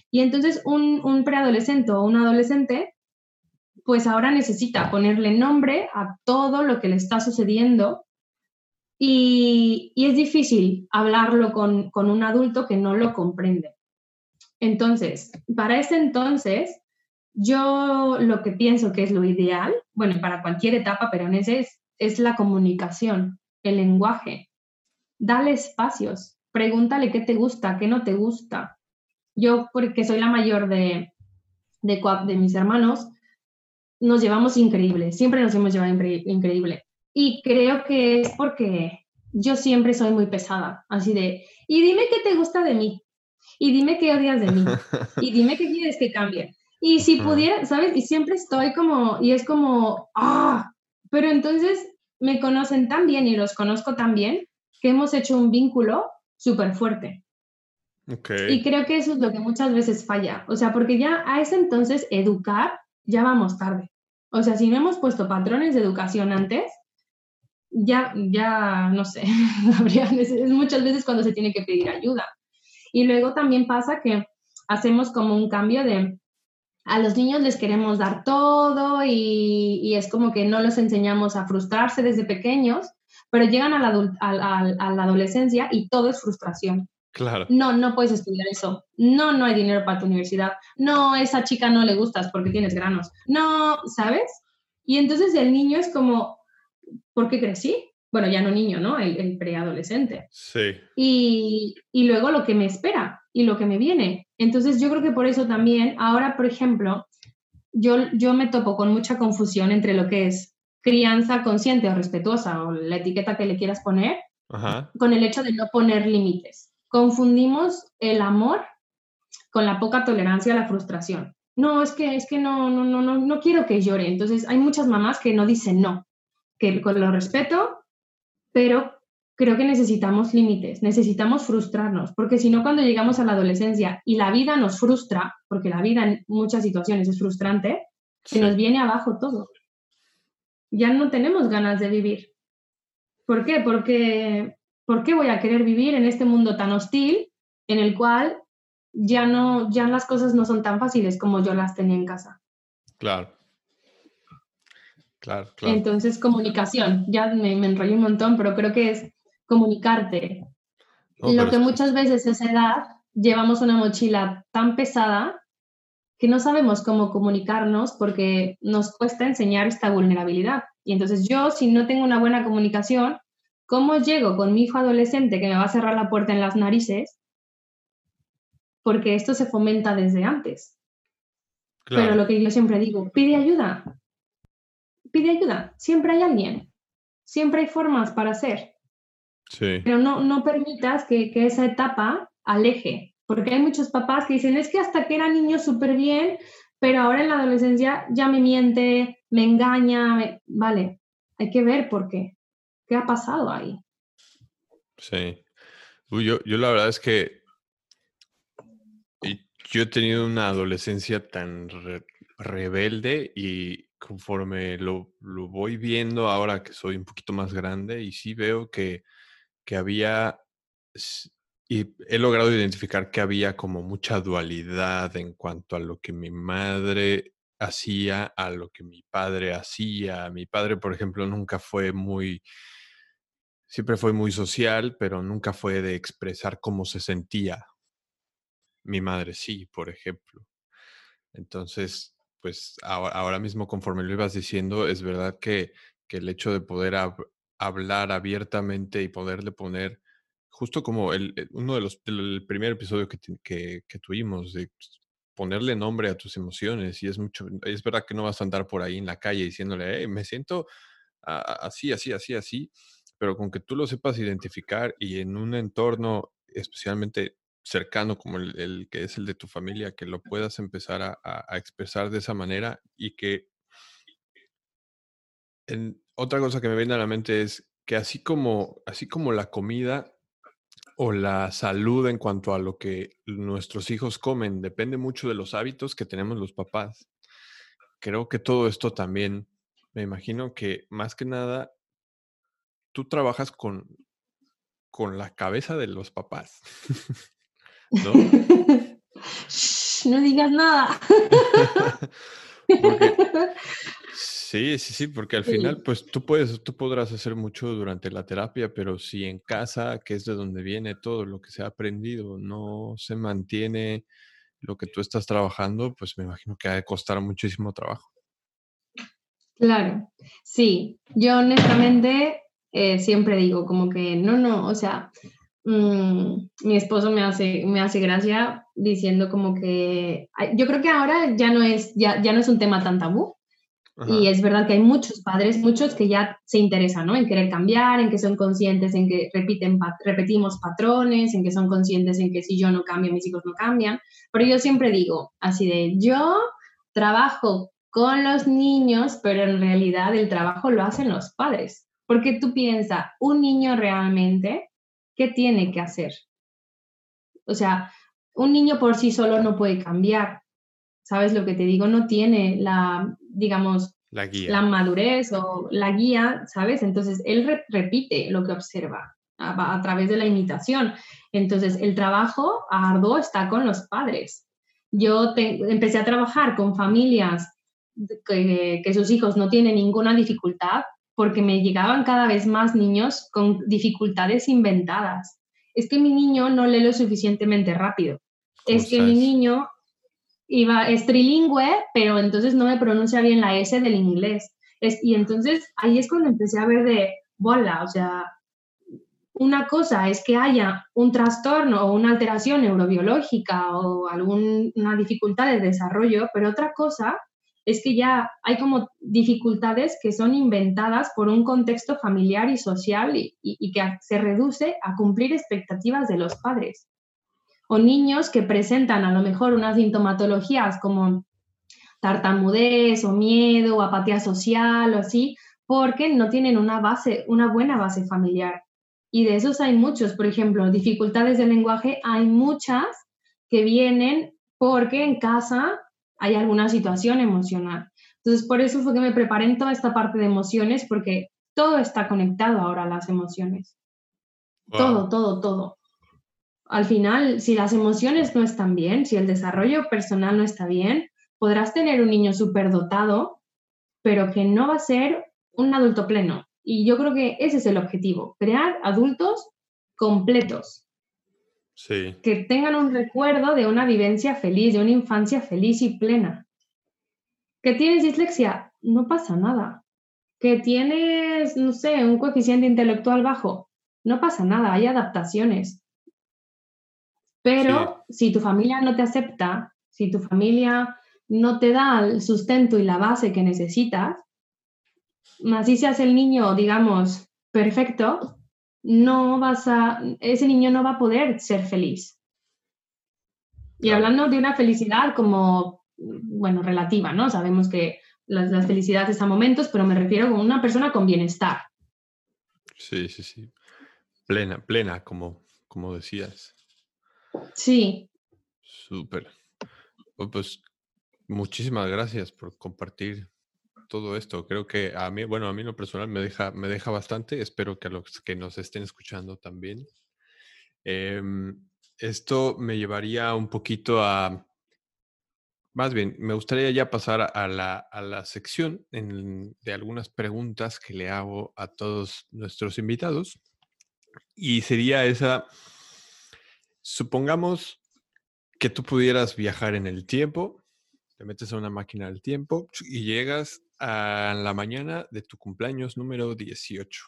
y entonces un, un preadolescente o un adolescente, pues ahora necesita ponerle nombre a todo lo que le está sucediendo y, es difícil hablarlo con, un adulto que no lo comprende. Entonces, para ese entonces, yo lo que pienso que es lo ideal, bueno, para cualquier etapa, pero en ese es, es la comunicación, el lenguaje dale espacios, pregúntale qué te gusta, qué no te gusta. Yo, porque soy la mayor de, de, mis hermanos, nos llevamos increíble, siempre nos hemos llevado increíble. Y creo que es porque yo siempre soy muy pesada, así de, y dime qué te gusta de mí, y dime qué odias de mí, y dime qué quieres que cambie. Y si pudiera, ¿sabes? Y siempre estoy como, y es como, ah, pero entonces me conocen tan bien y los conozco tan bien que hemos hecho un vínculo súper fuerte. Y creo que eso es lo que muchas veces falla. O sea, porque ya a ese entonces educar ya vamos tarde. O sea, si no hemos puesto patrones de educación antes, ya, ya, no sé, es muchas veces cuando se tiene que pedir ayuda. Y luego también pasa que hacemos como un cambio de, a los niños les queremos dar todo y, y es como que no los enseñamos a frustrarse desde pequeños, pero llegan a la, a la adolescencia y todo es frustración. No, no puedes estudiar eso. No, no hay dinero para tu universidad. No, esa chica no le gustas porque tienes granos. No, ¿sabes? Y entonces el niño es como, ¿por qué crecí? Bueno, ya no niño, ¿no? El, preadolescente. Sí. Y, y luego lo que me espera y lo que me viene. Entonces yo creo que por eso también, ahora, por ejemplo, yo, yo me topo con mucha confusión entre lo que es crianza consciente o respetuosa o la etiqueta que le quieras poner, con el hecho de no poner límites confundimos el amor con la poca tolerancia a la frustración. No, es que, es que no, no, no, no, no quiero que llore. Entonces hay muchas mamás que no dicen no, que con lo respeto, pero creo que necesitamos límites, necesitamos frustrarnos, porque si no cuando llegamos a la adolescencia y la vida nos frustra, porque la vida en muchas situaciones es frustrante, se nos viene abajo todo. Ya no tenemos ganas de vivir. ¿Por qué? Porque ¿por qué voy a querer vivir en este mundo tan hostil en el cual ya no, ya las cosas no son tan fáciles como yo las tenía en casa? Claro. Claro, claro. Entonces, comunicación, ya me, me enrollé un montón, pero creo que es comunicarte. Lo que muchas veces a esa edad llevamos una mochila tan pesada que no sabemos cómo comunicarnos porque nos cuesta enseñar esta vulnerabilidad. Y entonces yo, si no tengo una buena comunicación, ¿Cómo llego con mi hijo adolescente que me va a cerrar la puerta en las narices? Porque esto se fomenta desde antes. Pero lo que yo siempre digo, pide ayuda. Pide ayuda. Siempre hay alguien. Siempre hay formas para hacer. Sí. Pero no, no permitas que, esa etapa aleje. Porque hay muchos papás que dicen, es que hasta que era niño súper bien, pero ahora en la adolescencia ya me miente, me engaña. Vale, hay que ver por qué. ¿Qué ha pasado ahí? Sí. yo, yo la verdad es que yo he tenido una adolescencia tan rebelde y conforme lo, voy viendo ahora que soy un poquito más grande y sí veo que, que había, y he logrado identificar que había como mucha dualidad en cuanto a lo que mi madre hacía, a lo que mi padre hacía. Mi padre, por ejemplo, nunca fue muy Siempre fue muy social, pero nunca fue de expresar cómo se sentía. Mi madre sí, por ejemplo. Entonces, pues ahora, mismo, conforme lo ibas diciendo, es verdad que, el hecho de poder hablar abiertamente y poderle poner, justo como el, eh, uno de los, el primer episodio que, que, tuvimos, de pues, ponerle nombre a tus emociones, y es mucho, es verdad que no vas a andar por ahí en la calle diciéndole, me siento así, así, así, así, pero con que tú lo sepas identificar y en un entorno especialmente cercano como el, que es el de tu familia, que lo puedas empezar a, expresar de esa manera y que otra cosa que me viene a la mente es que así como, así como la comida o la salud en cuanto a lo que nuestros hijos comen depende mucho de los hábitos que tenemos los papás, creo que todo esto también, me imagino que más que nada tú trabajas con, con la cabeza de los papás. ¿No? no digas nada. sí, sí, sí, porque al final, pues tú puedes, tú podrás hacer mucho durante la terapia, pero si en casa, que es de donde viene todo lo que se ha aprendido, no se mantiene lo que tú estás trabajando, pues me imagino que ha de costar muchísimo trabajo. Claro, sí, yo honestamente eh, siempre digo como que no, no, o sea, mm, mi esposo me hace, me hace gracia diciendo como que yo creo que ahora ya no es, ya, ya no es un tema tan tabú, Y es verdad que hay muchos padres, muchos que ya se interesan ¿no? en querer cambiar, en que son conscientes en que repiten, repetimos patrones, en que son conscientes en que si yo no cambio, mis hijos no cambian. Pero yo siempre digo así de, yo trabajo con los niños, pero en realidad el trabajo lo hacen los padres. Porque tú piensas, un niño realmente, ¿qué tiene que hacer? O sea, un niño por sí solo no puede cambiar. ¿Sabes lo que te digo? No tiene la, digamos, la, guía. la madurez o la guía, ¿sabes? Entonces, él repite lo que observa a, través de la imitación. Entonces, el trabajo arduo está con los padres. Yo empecé a trabajar con familias que, que sus hijos no tienen ninguna dificultad porque me llegaban cada vez más niños con dificultades inventadas. Es que mi niño no lee lo suficientemente rápido. Es que mi niño iba, es trilingüe, pero entonces no me pronuncia bien la S del inglés. Es, y entonces ahí es cuando empecé a ver de, bola, o sea, una cosa es que haya un trastorno o una alteración neurobiológica o alguna dificultad de desarrollo, pero otra cosa es que ya hay como dificultades que son inventadas por un contexto familiar y social y que se reduce a cumplir expectativas de los padres o niños que presentan a lo mejor unas sintomatologías como tartamudez o miedo o apatía social o así, porque no tienen una base, una buena base familiar. Y de esos hay muchos, por ejemplo, dificultades de lenguaje, hay muchas que vienen porque en casa hay alguna situación emocional. Entonces, por eso fue que me preparé en toda esta parte de emociones, porque todo está conectado ahora a las emociones. Todo, todo, todo al final, si las emociones no están bien, si el desarrollo personal no está bien, podrás tener un niño superdotado, pero que no va a ser un adulto pleno. Y yo creo que ese es el objetivo, crear adultos completos. Sí. Que tengan un recuerdo de una vivencia feliz, de una infancia feliz y plena. ¿Que tienes dislexia? No pasa nada. ¿Que tienes, no sé, un coeficiente intelectual bajo? No pasa nada, hay adaptaciones. Pero si tu familia no te acepta, si tu familia no te da el sustento y la base que necesitas, así seas el niño, digamos, perfecto, no vas a, ese niño no va a poder ser feliz. Y hablando de una felicidad como, bueno, relativa, ¿no? Sabemos que las, las felicidades a momentos, pero me refiero a una persona con bienestar. Sí, sí, sí. Plena, plena, como, como decías. Sí. Súper. Oh, pues muchísimas gracias por compartir todo esto. Creo que a mí, bueno, a mí lo personal me deja, me deja bastante. Espero que a los que nos estén escuchando también. Em, esto me llevaría un poquito a, más bien, me gustaría ya pasar a la, a la sección de algunas preguntas que le hago a todos nuestros invitados. Y sería esa Supongamos que tú pudieras viajar en el tiempo, te metes a una máquina del tiempo y llegas a la mañana de tu cumpleaños número 18.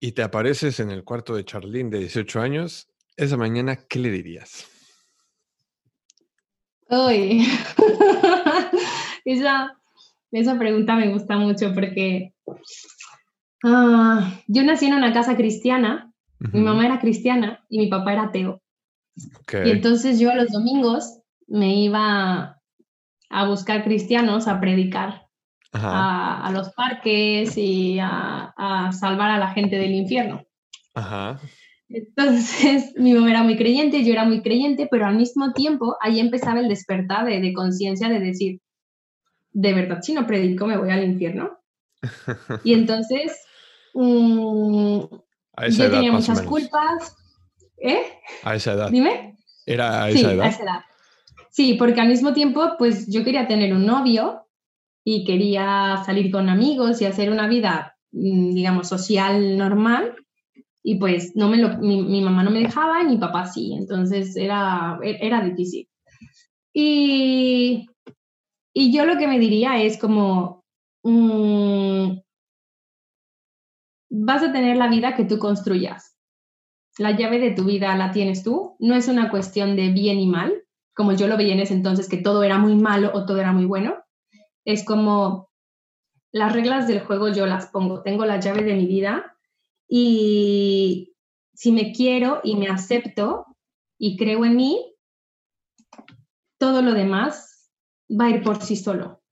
Y te apareces en el cuarto de Charlene de 18 años. Esa mañana, ¿qué le dirías? Uy, esa, esa pregunta me gusta mucho porque ah, yo nací en una casa cristiana mi mamá era cristiana y mi papá era ateo. Y entonces yo los domingos me iba a buscar cristianos a predicar a, los parques y a, salvar a la gente del infierno. Entonces mi mamá era muy creyente, yo era muy creyente, pero al mismo tiempo ahí empezaba el despertar de, conciencia de decir, de verdad, si no predico me voy al infierno. y entonces mm, yo tenía muchas culpas. ¿Eh? A esa edad. Dime. ¿Era a esa sí, edad? A esa edad. Sí, porque al mismo tiempo, pues yo quería tener un novio y quería salir con amigos y hacer una vida, mm, digamos, social normal. Y pues no me mi, mamá no me dejaba y mi papá sí. Entonces era, e, era difícil. Y, y yo lo que me diría es como, mmm, vas a tener la vida que tú construyas. La llave de tu vida la tienes tú. No es una cuestión de bien y mal, como yo lo veía en ese entonces, que todo era muy malo o todo era muy bueno. es como las reglas del juego yo las pongo, tengo la llave de mi vida y si me quiero y me acepto y creo en mí, todo lo demás va a ir por sí solo.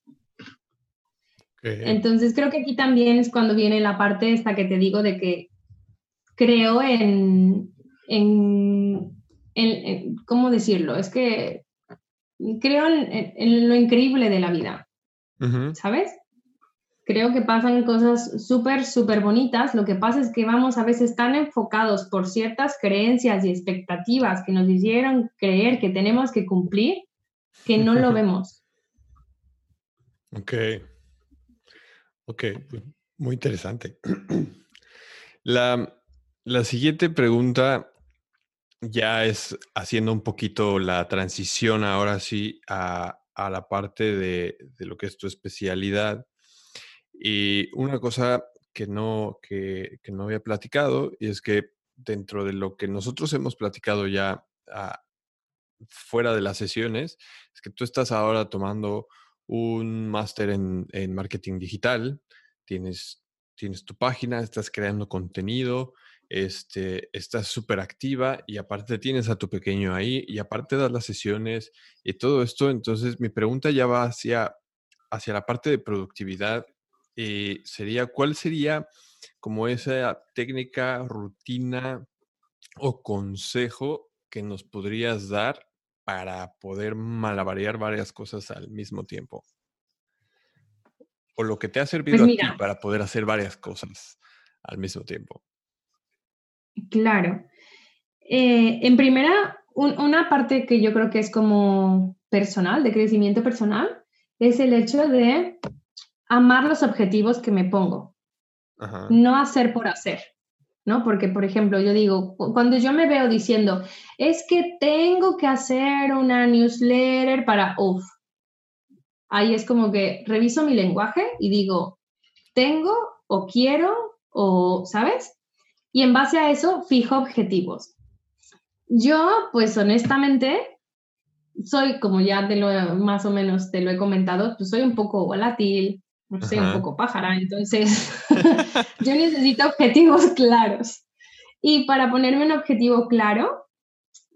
Entonces creo que aquí también es cuando viene la parte esta que te digo de que creo en, en, ¿cómo decirlo? Es que creo en, lo increíble de la vida, ¿sabes? Creo que pasan cosas súper, súper bonitas. Lo que pasa es que vamos a veces tan enfocados por ciertas creencias y expectativas que nos hicieron creer que tenemos que cumplir que no lo vemos. Ok. Ok, muy interesante. La, la siguiente pregunta ya es haciendo un poquito la transición ahora sí a, la parte de, lo que es tu especialidad. Y una cosa que no, que, no había platicado y es que dentro de lo que nosotros hemos platicado ya ah, fuera de las sesiones, es que tú estás ahora tomando un máster en, en, marketing digital, tienes, tienes tu página, estás creando contenido, este, estás súper activa y aparte tienes a tu pequeño ahí y aparte das las sesiones y todo esto. Entonces mi pregunta ya va hacia, hacia la parte de productividad. y eh, sería, ¿cuál sería como esa técnica, rutina o consejo que nos podrías dar para poder malabarear varias cosas al mismo tiempo? O lo que te ha servido pues a ti para poder hacer varias cosas al mismo tiempo. Claro. Eh, en primera, una parte que yo creo que es como personal, de crecimiento personal, es el hecho de amar los objetivos que me pongo. No hacer por hacer, ¿no? Porque, por ejemplo, yo digo, cuando yo me veo diciendo, es que tengo que hacer una newsletter para, uff, ahí es como que reviso mi lenguaje y digo, tengo o quiero o, ¿sabes? Y en base a eso fijo objetivos. Yo, pues honestamente, soy, como ya te lo, más o menos te lo he comentado, pues soy un poco volátil, soy un poco pájara, entonces yo necesito objetivos claros. Y para ponerme un objetivo claro,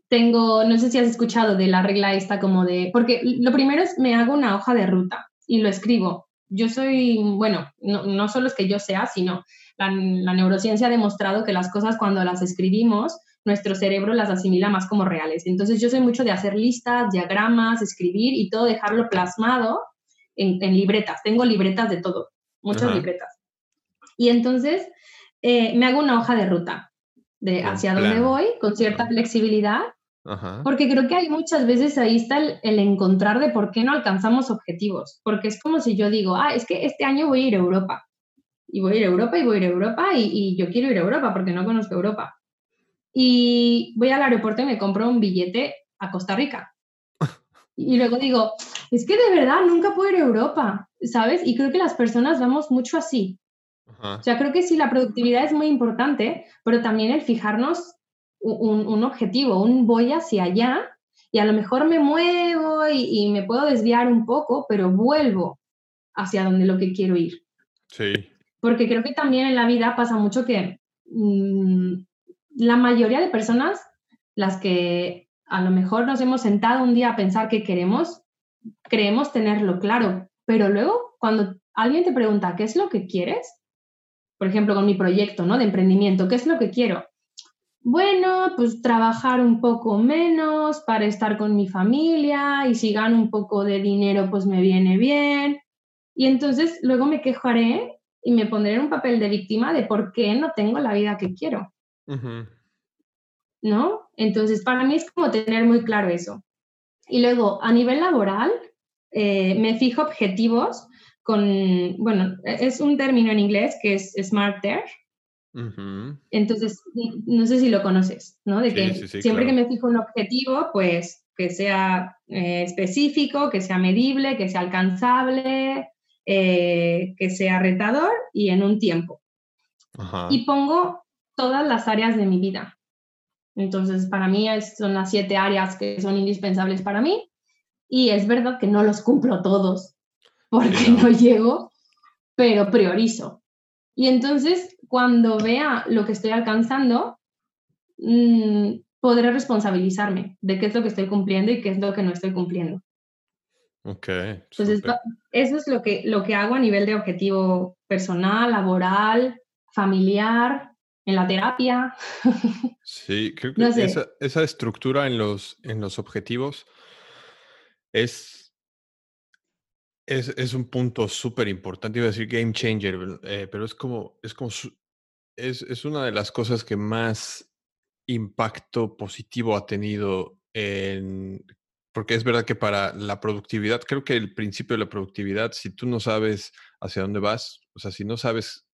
tengo, no sé si has escuchado de la regla esta como de, porque lo primero es me hago una hoja de ruta y lo escribo. Yo soy, bueno, no, no solo es que yo sea, sino la, neurociencia ha demostrado que las cosas cuando las escribimos, nuestro cerebro las asimila más como reales. Entonces yo soy mucho de hacer listas, diagramas, escribir y todo dejarlo plasmado en, libretas. Tengo libretas de todo, muchas libretas. Y entonces eh, me hago una hoja de ruta de hacia dónde voy con cierta flexibilidad, porque creo que hay muchas veces ahí está el, el, encontrar de por qué no alcanzamos objetivos, porque es como si yo digo, ah, es que este año voy a ir a Europa y voy a ir a Europa y voy a ir a Europa y, yo quiero ir a Europa porque no conozco Europa. Y voy al aeropuerto y me compro un billete a Costa Rica. Y luego digo, es que de verdad nunca puedo ir a Europa, ¿sabes? Y creo que las personas vamos mucho así. O sea, creo que sí, la productividad es muy importante, pero también el fijarnos un, un objetivo, un voy hacia allá y a lo mejor me muevo y, y, me puedo desviar un poco, pero vuelvo hacia donde lo que quiero ir. Sí. Porque creo que también en la vida pasa mucho que mm, la mayoría de personas, las que a lo mejor nos hemos sentado un día a pensar qué queremos, creemos tenerlo claro, pero luego cuando alguien te pregunta qué es lo que quieres, por ejemplo, con mi proyecto ¿no? de emprendimiento, ¿qué es lo que quiero? Bueno, pues trabajar un poco menos para estar con mi familia y si gano un poco de dinero, pues me viene bien. Y entonces luego me quejaré y me pondré en un papel de víctima de por qué no tengo la vida que quiero. ¿No? Entonces, para mí es como tener muy claro eso. Y luego, a nivel laboral, eh, me fijo objetivos con, bueno, es un término en inglés que es SMARTER. Entonces, no sé si lo conoces, ¿no? De que siempre que me fijo un objetivo, pues que sea eh, específico, que sea medible, que sea alcanzable, eh, que sea retador y en un tiempo. Y pongo todas las áreas de mi vida. Entonces, para mí son las siete áreas que son indispensables para mí y es verdad que no los cumplo todos, porque no llego, pero priorizo. Y entonces, cuando vea lo que estoy alcanzando, mm, podré responsabilizarme de qué es lo que estoy cumpliendo y qué es lo que no estoy cumpliendo. Ok. Entonces, eso es lo que, lo que hago a nivel de objetivo personal, laboral, familiar, en la terapia. Sí, creo que esa, esa, estructura en los, en los objetivos es, es, es un punto súper importante. Iba a decir game changer, eh, pero es como, es como, es, es una de las cosas que más impacto positivo ha tenido en, porque es verdad que para la productividad, creo que el principio de la productividad, si tú no sabes hacia dónde vas, o sea, si no sabes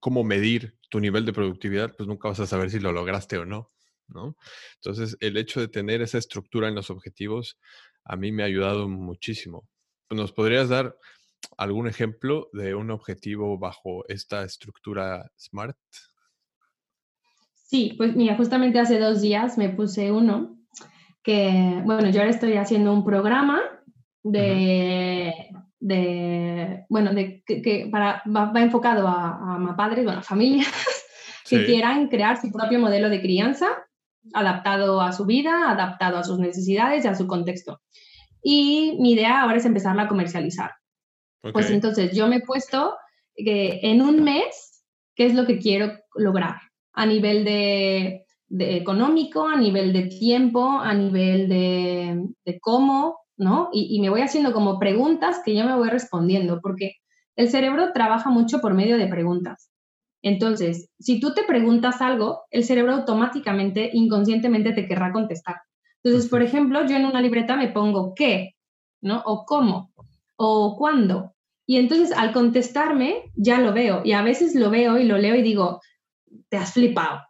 cómo medir tu nivel de productividad, pues nunca vas a saber si lo lograste o no, ¿no? Entonces, el hecho de tener esa estructura en los objetivos a mí me ha ayudado muchísimo. ¿Nos podrías dar algún ejemplo de un objetivo bajo esta estructura SMART? Sí, pues mira, justamente hace dos días me puse uno que, bueno, yo ahora estoy haciendo un programa de, de bueno, de, que, para, va, enfocado a, a, padres, bueno, a familias que quieran crear su propio modelo de crianza adaptado a su vida, adaptado a sus necesidades y a su contexto. Y mi idea ahora es empezarla a comercializar. Pues entonces yo me he puesto que en un mes, ¿qué es lo que quiero lograr? A nivel de, económico, a nivel de tiempo, a nivel de, de cómo, ¿no? Y, me voy haciendo como preguntas que yo me voy respondiendo, porque el cerebro trabaja mucho por medio de preguntas. Entonces, si tú te preguntas algo, el cerebro automáticamente, inconscientemente te querrá contestar. Entonces, por ejemplo, yo en una libreta me pongo qué, ¿no? O cómo, o cuándo. Y entonces al contestarme ya lo veo y a veces lo veo y lo leo y digo, te has flipado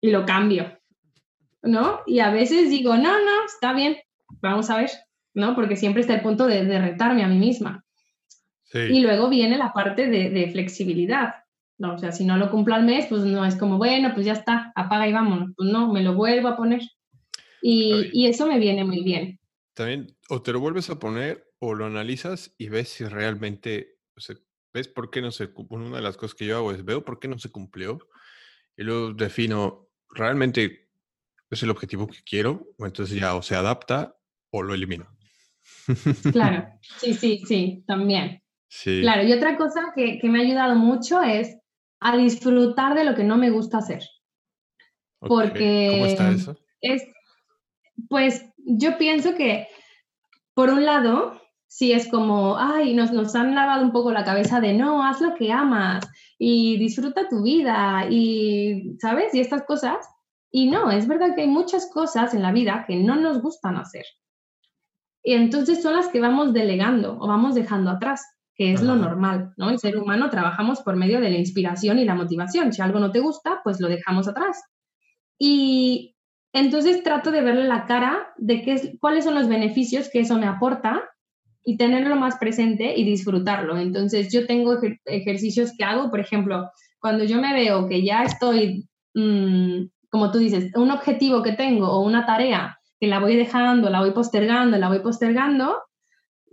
y lo cambio, ¿no? Y a veces digo, no, no, está bien, vamos a ver, ¿no? Porque siempre está el punto de, retarme a mí misma. Y luego viene la parte de, flexibilidad. ¿no? O sea, si no lo cumplo al mes, pues no es como, bueno, pues ya está, apaga y vámonos. Pues no, me lo vuelvo a poner. Y, y, eso me viene muy bien. También, o te lo vuelves a poner o lo analizas y ves si realmente, o sea, ves por qué no se cumplió. Una de las cosas que yo hago es veo por qué no se cumplió y luego defino, ¿realmente es el objetivo que quiero? O entonces ya o se adapta o lo elimino. Claro, sí, sí, sí, también. Sí. Claro, y otra cosa que, que, me ha ayudado mucho es a disfrutar de lo que no me gusta hacer. Porque ¿Cómo está eso? Es, pues yo pienso que, por un lado, sí es como, ay, nos, nos han lavado un poco la cabeza de no, haz lo que amas y disfruta tu vida y, ¿sabes? Y estas cosas. Y no, es verdad que hay muchas cosas en la vida que no nos gustan hacer. Y entonces son las que vamos delegando o vamos dejando atrás, que es lo normal, ¿no? El ser humano trabajamos por medio de la inspiración y la motivación. Si algo no te gusta, pues lo dejamos atrás. Y entonces trato de verle la cara de qué cuáles son los beneficios que eso me aporta y tenerlo más presente y disfrutarlo. Entonces yo tengo ejercicios que hago, por ejemplo, cuando yo me veo que ya estoy, mm, como tú dices, un objetivo que tengo o una tarea que la voy dejando, la voy postergando, la voy postergando,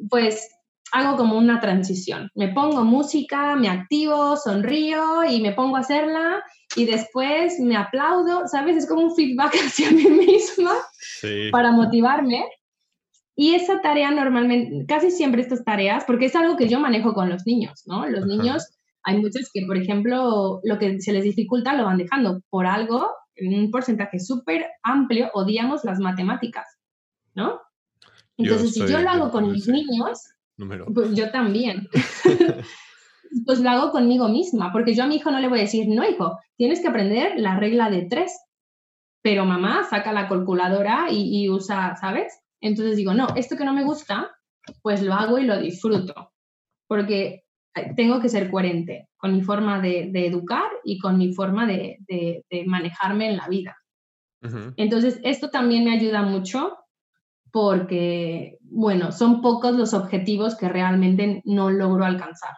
pues hago como una transición. Me pongo música, me activo, sonrío y me pongo a hacerla y después me aplaudo, ¿sabes? Es como un feedback hacia mí misma para motivarme y esa tarea normalmente, casi siempre estas tareas, porque es algo que yo manejo con los niños, ¿no? Los niños, hay muchos que, por ejemplo, lo que se les dificulta lo van dejando por algo, en un porcentaje súper amplio, odiamos las matemáticas, ¿no? Entonces, si yo lo hago con mis niños, pues yo también. pues lo hago conmigo misma, porque yo a mi hijo no le voy a decir, no, hijo, tienes que aprender la regla de tres, pero mamá saca la calculadora y, y usa, ¿sabes? Entonces digo, no, esto que no me gusta, pues lo hago y lo disfruto, porque eh, tengo que ser coherente con mi forma de, educar y con mi forma de, manejarme en la vida. Entonces, esto también me ayuda mucho porque, bueno, son pocos los objetivos que realmente no logro alcanzar.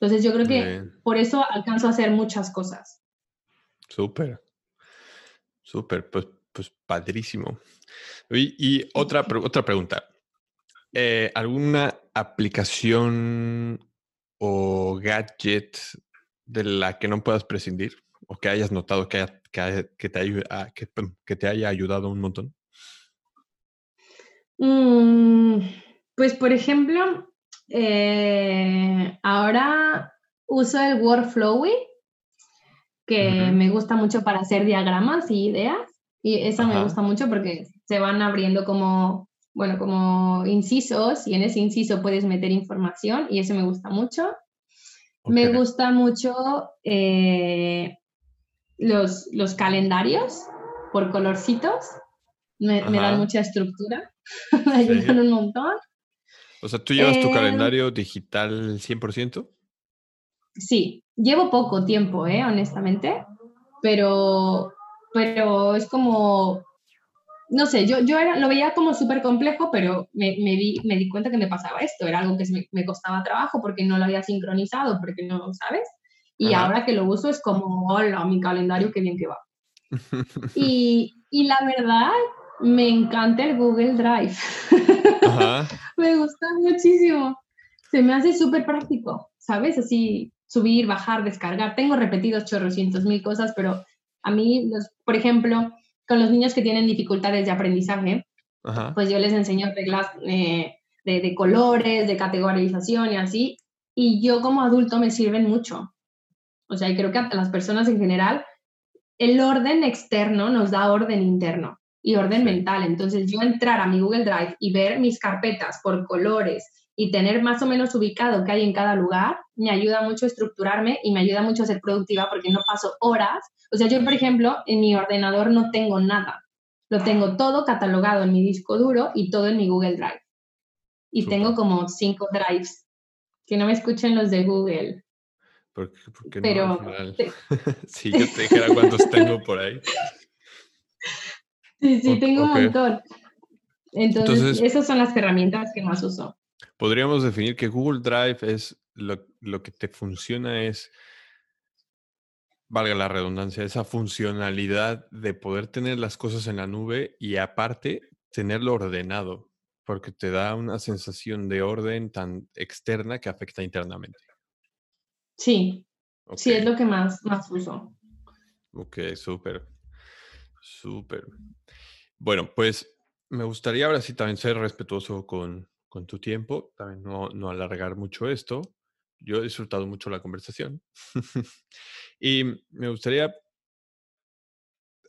Entonces, yo creo que por eso alcanzo a hacer muchas cosas. Súper, súper, pues, pues padrísimo. Y, otra, otra pregunta. Eh, ¿Alguna aplicación o gadget de la que no puedas prescindir o que hayas notado que, que, te, haya, ah, que, te haya ayudado un montón? Mm, pues, por ejemplo, eh, ahora uso el Workflowy, que me gusta mucho para hacer diagramas y ideas. Y eso me gusta mucho porque se van abriendo como, bueno, como incisos y en ese inciso puedes meter información y eso me gusta mucho. Me gusta mucho eh, los, los, calendarios por colorcitos. Me, dan mucha estructura. me ayudan un montón. O sea, ¿tú llevas tu em, calendario digital 100%? Sí, llevo poco tiempo, ¿eh? honestamente, pero, pero es como, no sé, yo, yo era, lo veía como súper complejo, pero me, me, me, di cuenta que me pasaba esto, era algo que me, me, costaba trabajo porque no lo había sincronizado, porque no, ¿sabes? Y ahora que lo uso es como, hola, mi calendario, qué bien que va. y, y la verdad, me encanta el Google Drive. me gusta muchísimo. Se me hace súper práctico, ¿sabes? Así, subir, bajar, descargar. Tengo repetidos chorrocientos mil cosas, pero a mí, por ejemplo, con los niños que tienen dificultades de aprendizaje, pues yo les enseño reglas eh, de, de, colores, de categorización y así, y yo como adulto me sirven mucho. O sea, y creo que a las personas en general, el orden externo nos da orden interno y orden mental. Entonces, yo entrar a mi Google Drive y ver mis carpetas por colores, y tener más o menos ubicado qué hay en cada lugar me ayuda mucho a estructurarme y me ayuda mucho a ser productiva porque no paso horas. O sea, yo, por ejemplo, en mi ordenador no tengo nada. Lo tengo todo catalogado en mi disco duro y todo en mi Google Drive. Y tengo como cinco drives. Que no me escuchen los de Google. Porque, porque Pero, no, si yo te dijera cuántos tengo por ahí. Sí, sí, tengo un montón. Entonces, esas son las herramientas que más uso. Podríamos definir que Google Drive es lo, que te funciona es, valga la redundancia, esa funcionalidad de poder tener las cosas en la nube y aparte tenerlo ordenado, porque te da una sensación de orden tan externa que afecta internamente. Sí, sí, es lo que más, más uso. Ok, súper, súper. Bueno, pues me gustaría ahora sí también ser respetuoso con, con tu tiempo, también no, alargar mucho esto. Yo he disfrutado mucho la conversación y me gustaría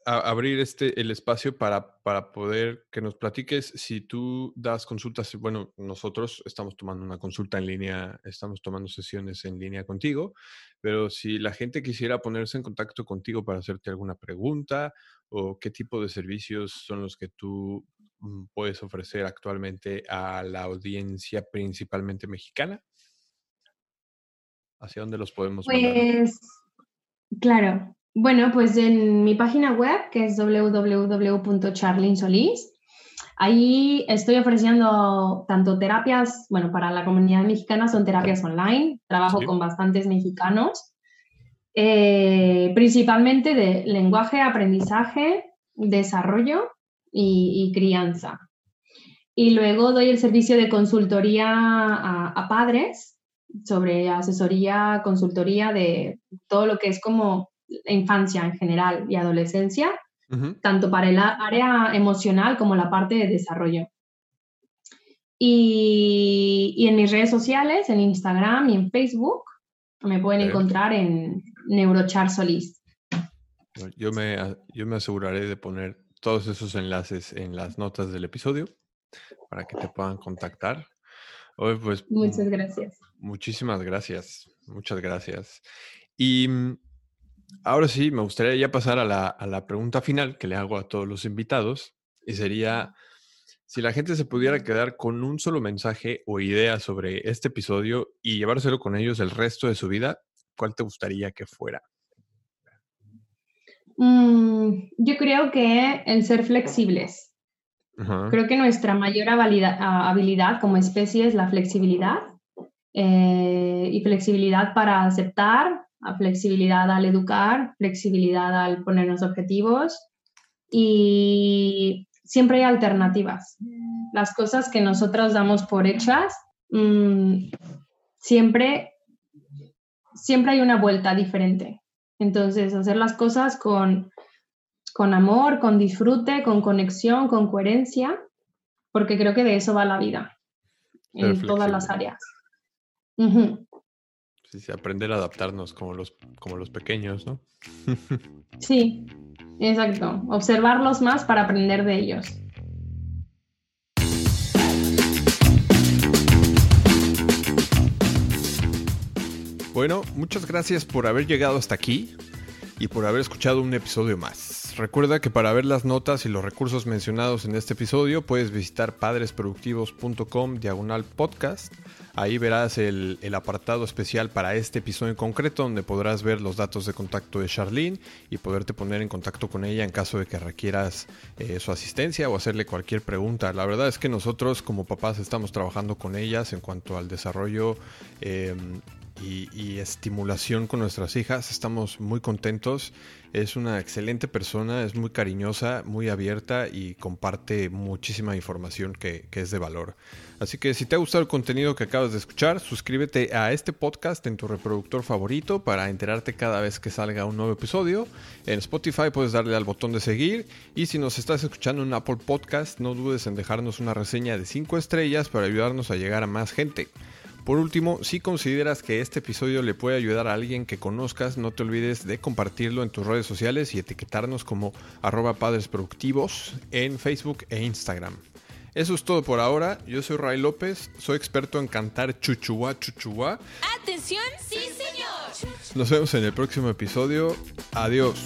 abrir este, el espacio para, para poder que nos platiques si tú das consultas. Bueno, nosotros estamos tomando una consulta en línea, estamos tomando sesiones en línea contigo, pero si la gente quisiera ponerse en contacto contigo para hacerte alguna pregunta o qué tipo de servicios son los que tú puedes ofrecer actualmente a la audiencia principalmente mexicana? ¿Hacia dónde los podemos pues, claro. Bueno, pues en mi página web, que es www.charlinsolis, ahí estoy ofreciendo tanto terapias, bueno, para la comunidad mexicana son terapias online, trabajo con bastantes mexicanos, eh, principalmente de lenguaje, aprendizaje, desarrollo y, crianza. Y luego doy el servicio de consultoría a, padres sobre asesoría, consultoría de todo lo que es como infancia en general y adolescencia, tanto para el área emocional como la parte de desarrollo. Y, y, en mis redes sociales, en Instagram y en Facebook, me pueden encontrar en Neurochar Solís. Yo me, yo me aseguraré de poner todos esos enlaces en las notas del episodio para que te puedan contactar. Hoy, pues, Muchas gracias. Muchísimas gracias. Muchas gracias. Y mm, ahora sí, me gustaría ya pasar a la, a la pregunta final que le hago a todos los invitados y sería, si la gente se pudiera quedar con un solo mensaje o idea sobre este episodio y llevárselo con ellos el resto de su vida, ¿cuál te gustaría que fuera? Mm, yo creo que el ser flexibles. Creo que nuestra mayor habilidad como especie es la flexibilidad. Eh, y flexibilidad para aceptar, flexibilidad al educar, flexibilidad al ponernos objetivos. Y siempre hay alternativas. Las cosas que nosotros damos por hechas mm, siempre, siempre hay una vuelta diferente. Entonces, hacer las cosas con, con amor, con disfrute, con conexión, con coherencia, porque creo que de eso va la vida, en todas las áreas. Sí, aprender a adaptarnos como los, como los pequeños, ¿no? sí, exacto. Observarlos más para aprender de ellos. Bueno, muchas gracias por haber llegado hasta aquí y por haber escuchado un episodio más. Recuerda que para ver las notas y los recursos mencionados en este episodio puedes visitar padresproductivos.com diagonal podcast. Ahí verás el, apartado especial para este episodio en concreto donde podrás ver los datos de contacto de Charlene y poderte poner en contacto con ella en caso de que requieras eh, su asistencia o hacerle cualquier pregunta. La verdad es que nosotros como papás estamos trabajando con ellas en cuanto al desarrollo em, y, estimulación con nuestras hijas. Estamos muy contentos. Es una excelente persona, es muy cariñosa, muy abierta y comparte muchísima información que, es de valor. Así que si te ha gustado el contenido que acabas de escuchar, suscríbete a este podcast en tu reproductor favorito para enterarte cada vez que salga un nuevo episodio. En Spotify puedes darle al botón de seguir y si nos estás escuchando en Apple Podcast, no dudes en dejarnos una reseña de 5 estrellas para ayudarnos a llegar a más gente. Por último, si consideras que este episodio le puede ayudar a alguien que conozcas, no te olvides de compartirlo en tus redes sociales y etiquetarnos como arroba padres productivos en Facebook e Instagram. Eso es todo por ahora. Yo soy Ray López, soy experto en cantar chuchuá chuchuá. ¡Atención! ¡Sí, señor! Nos vemos en el próximo episodio. Adiós.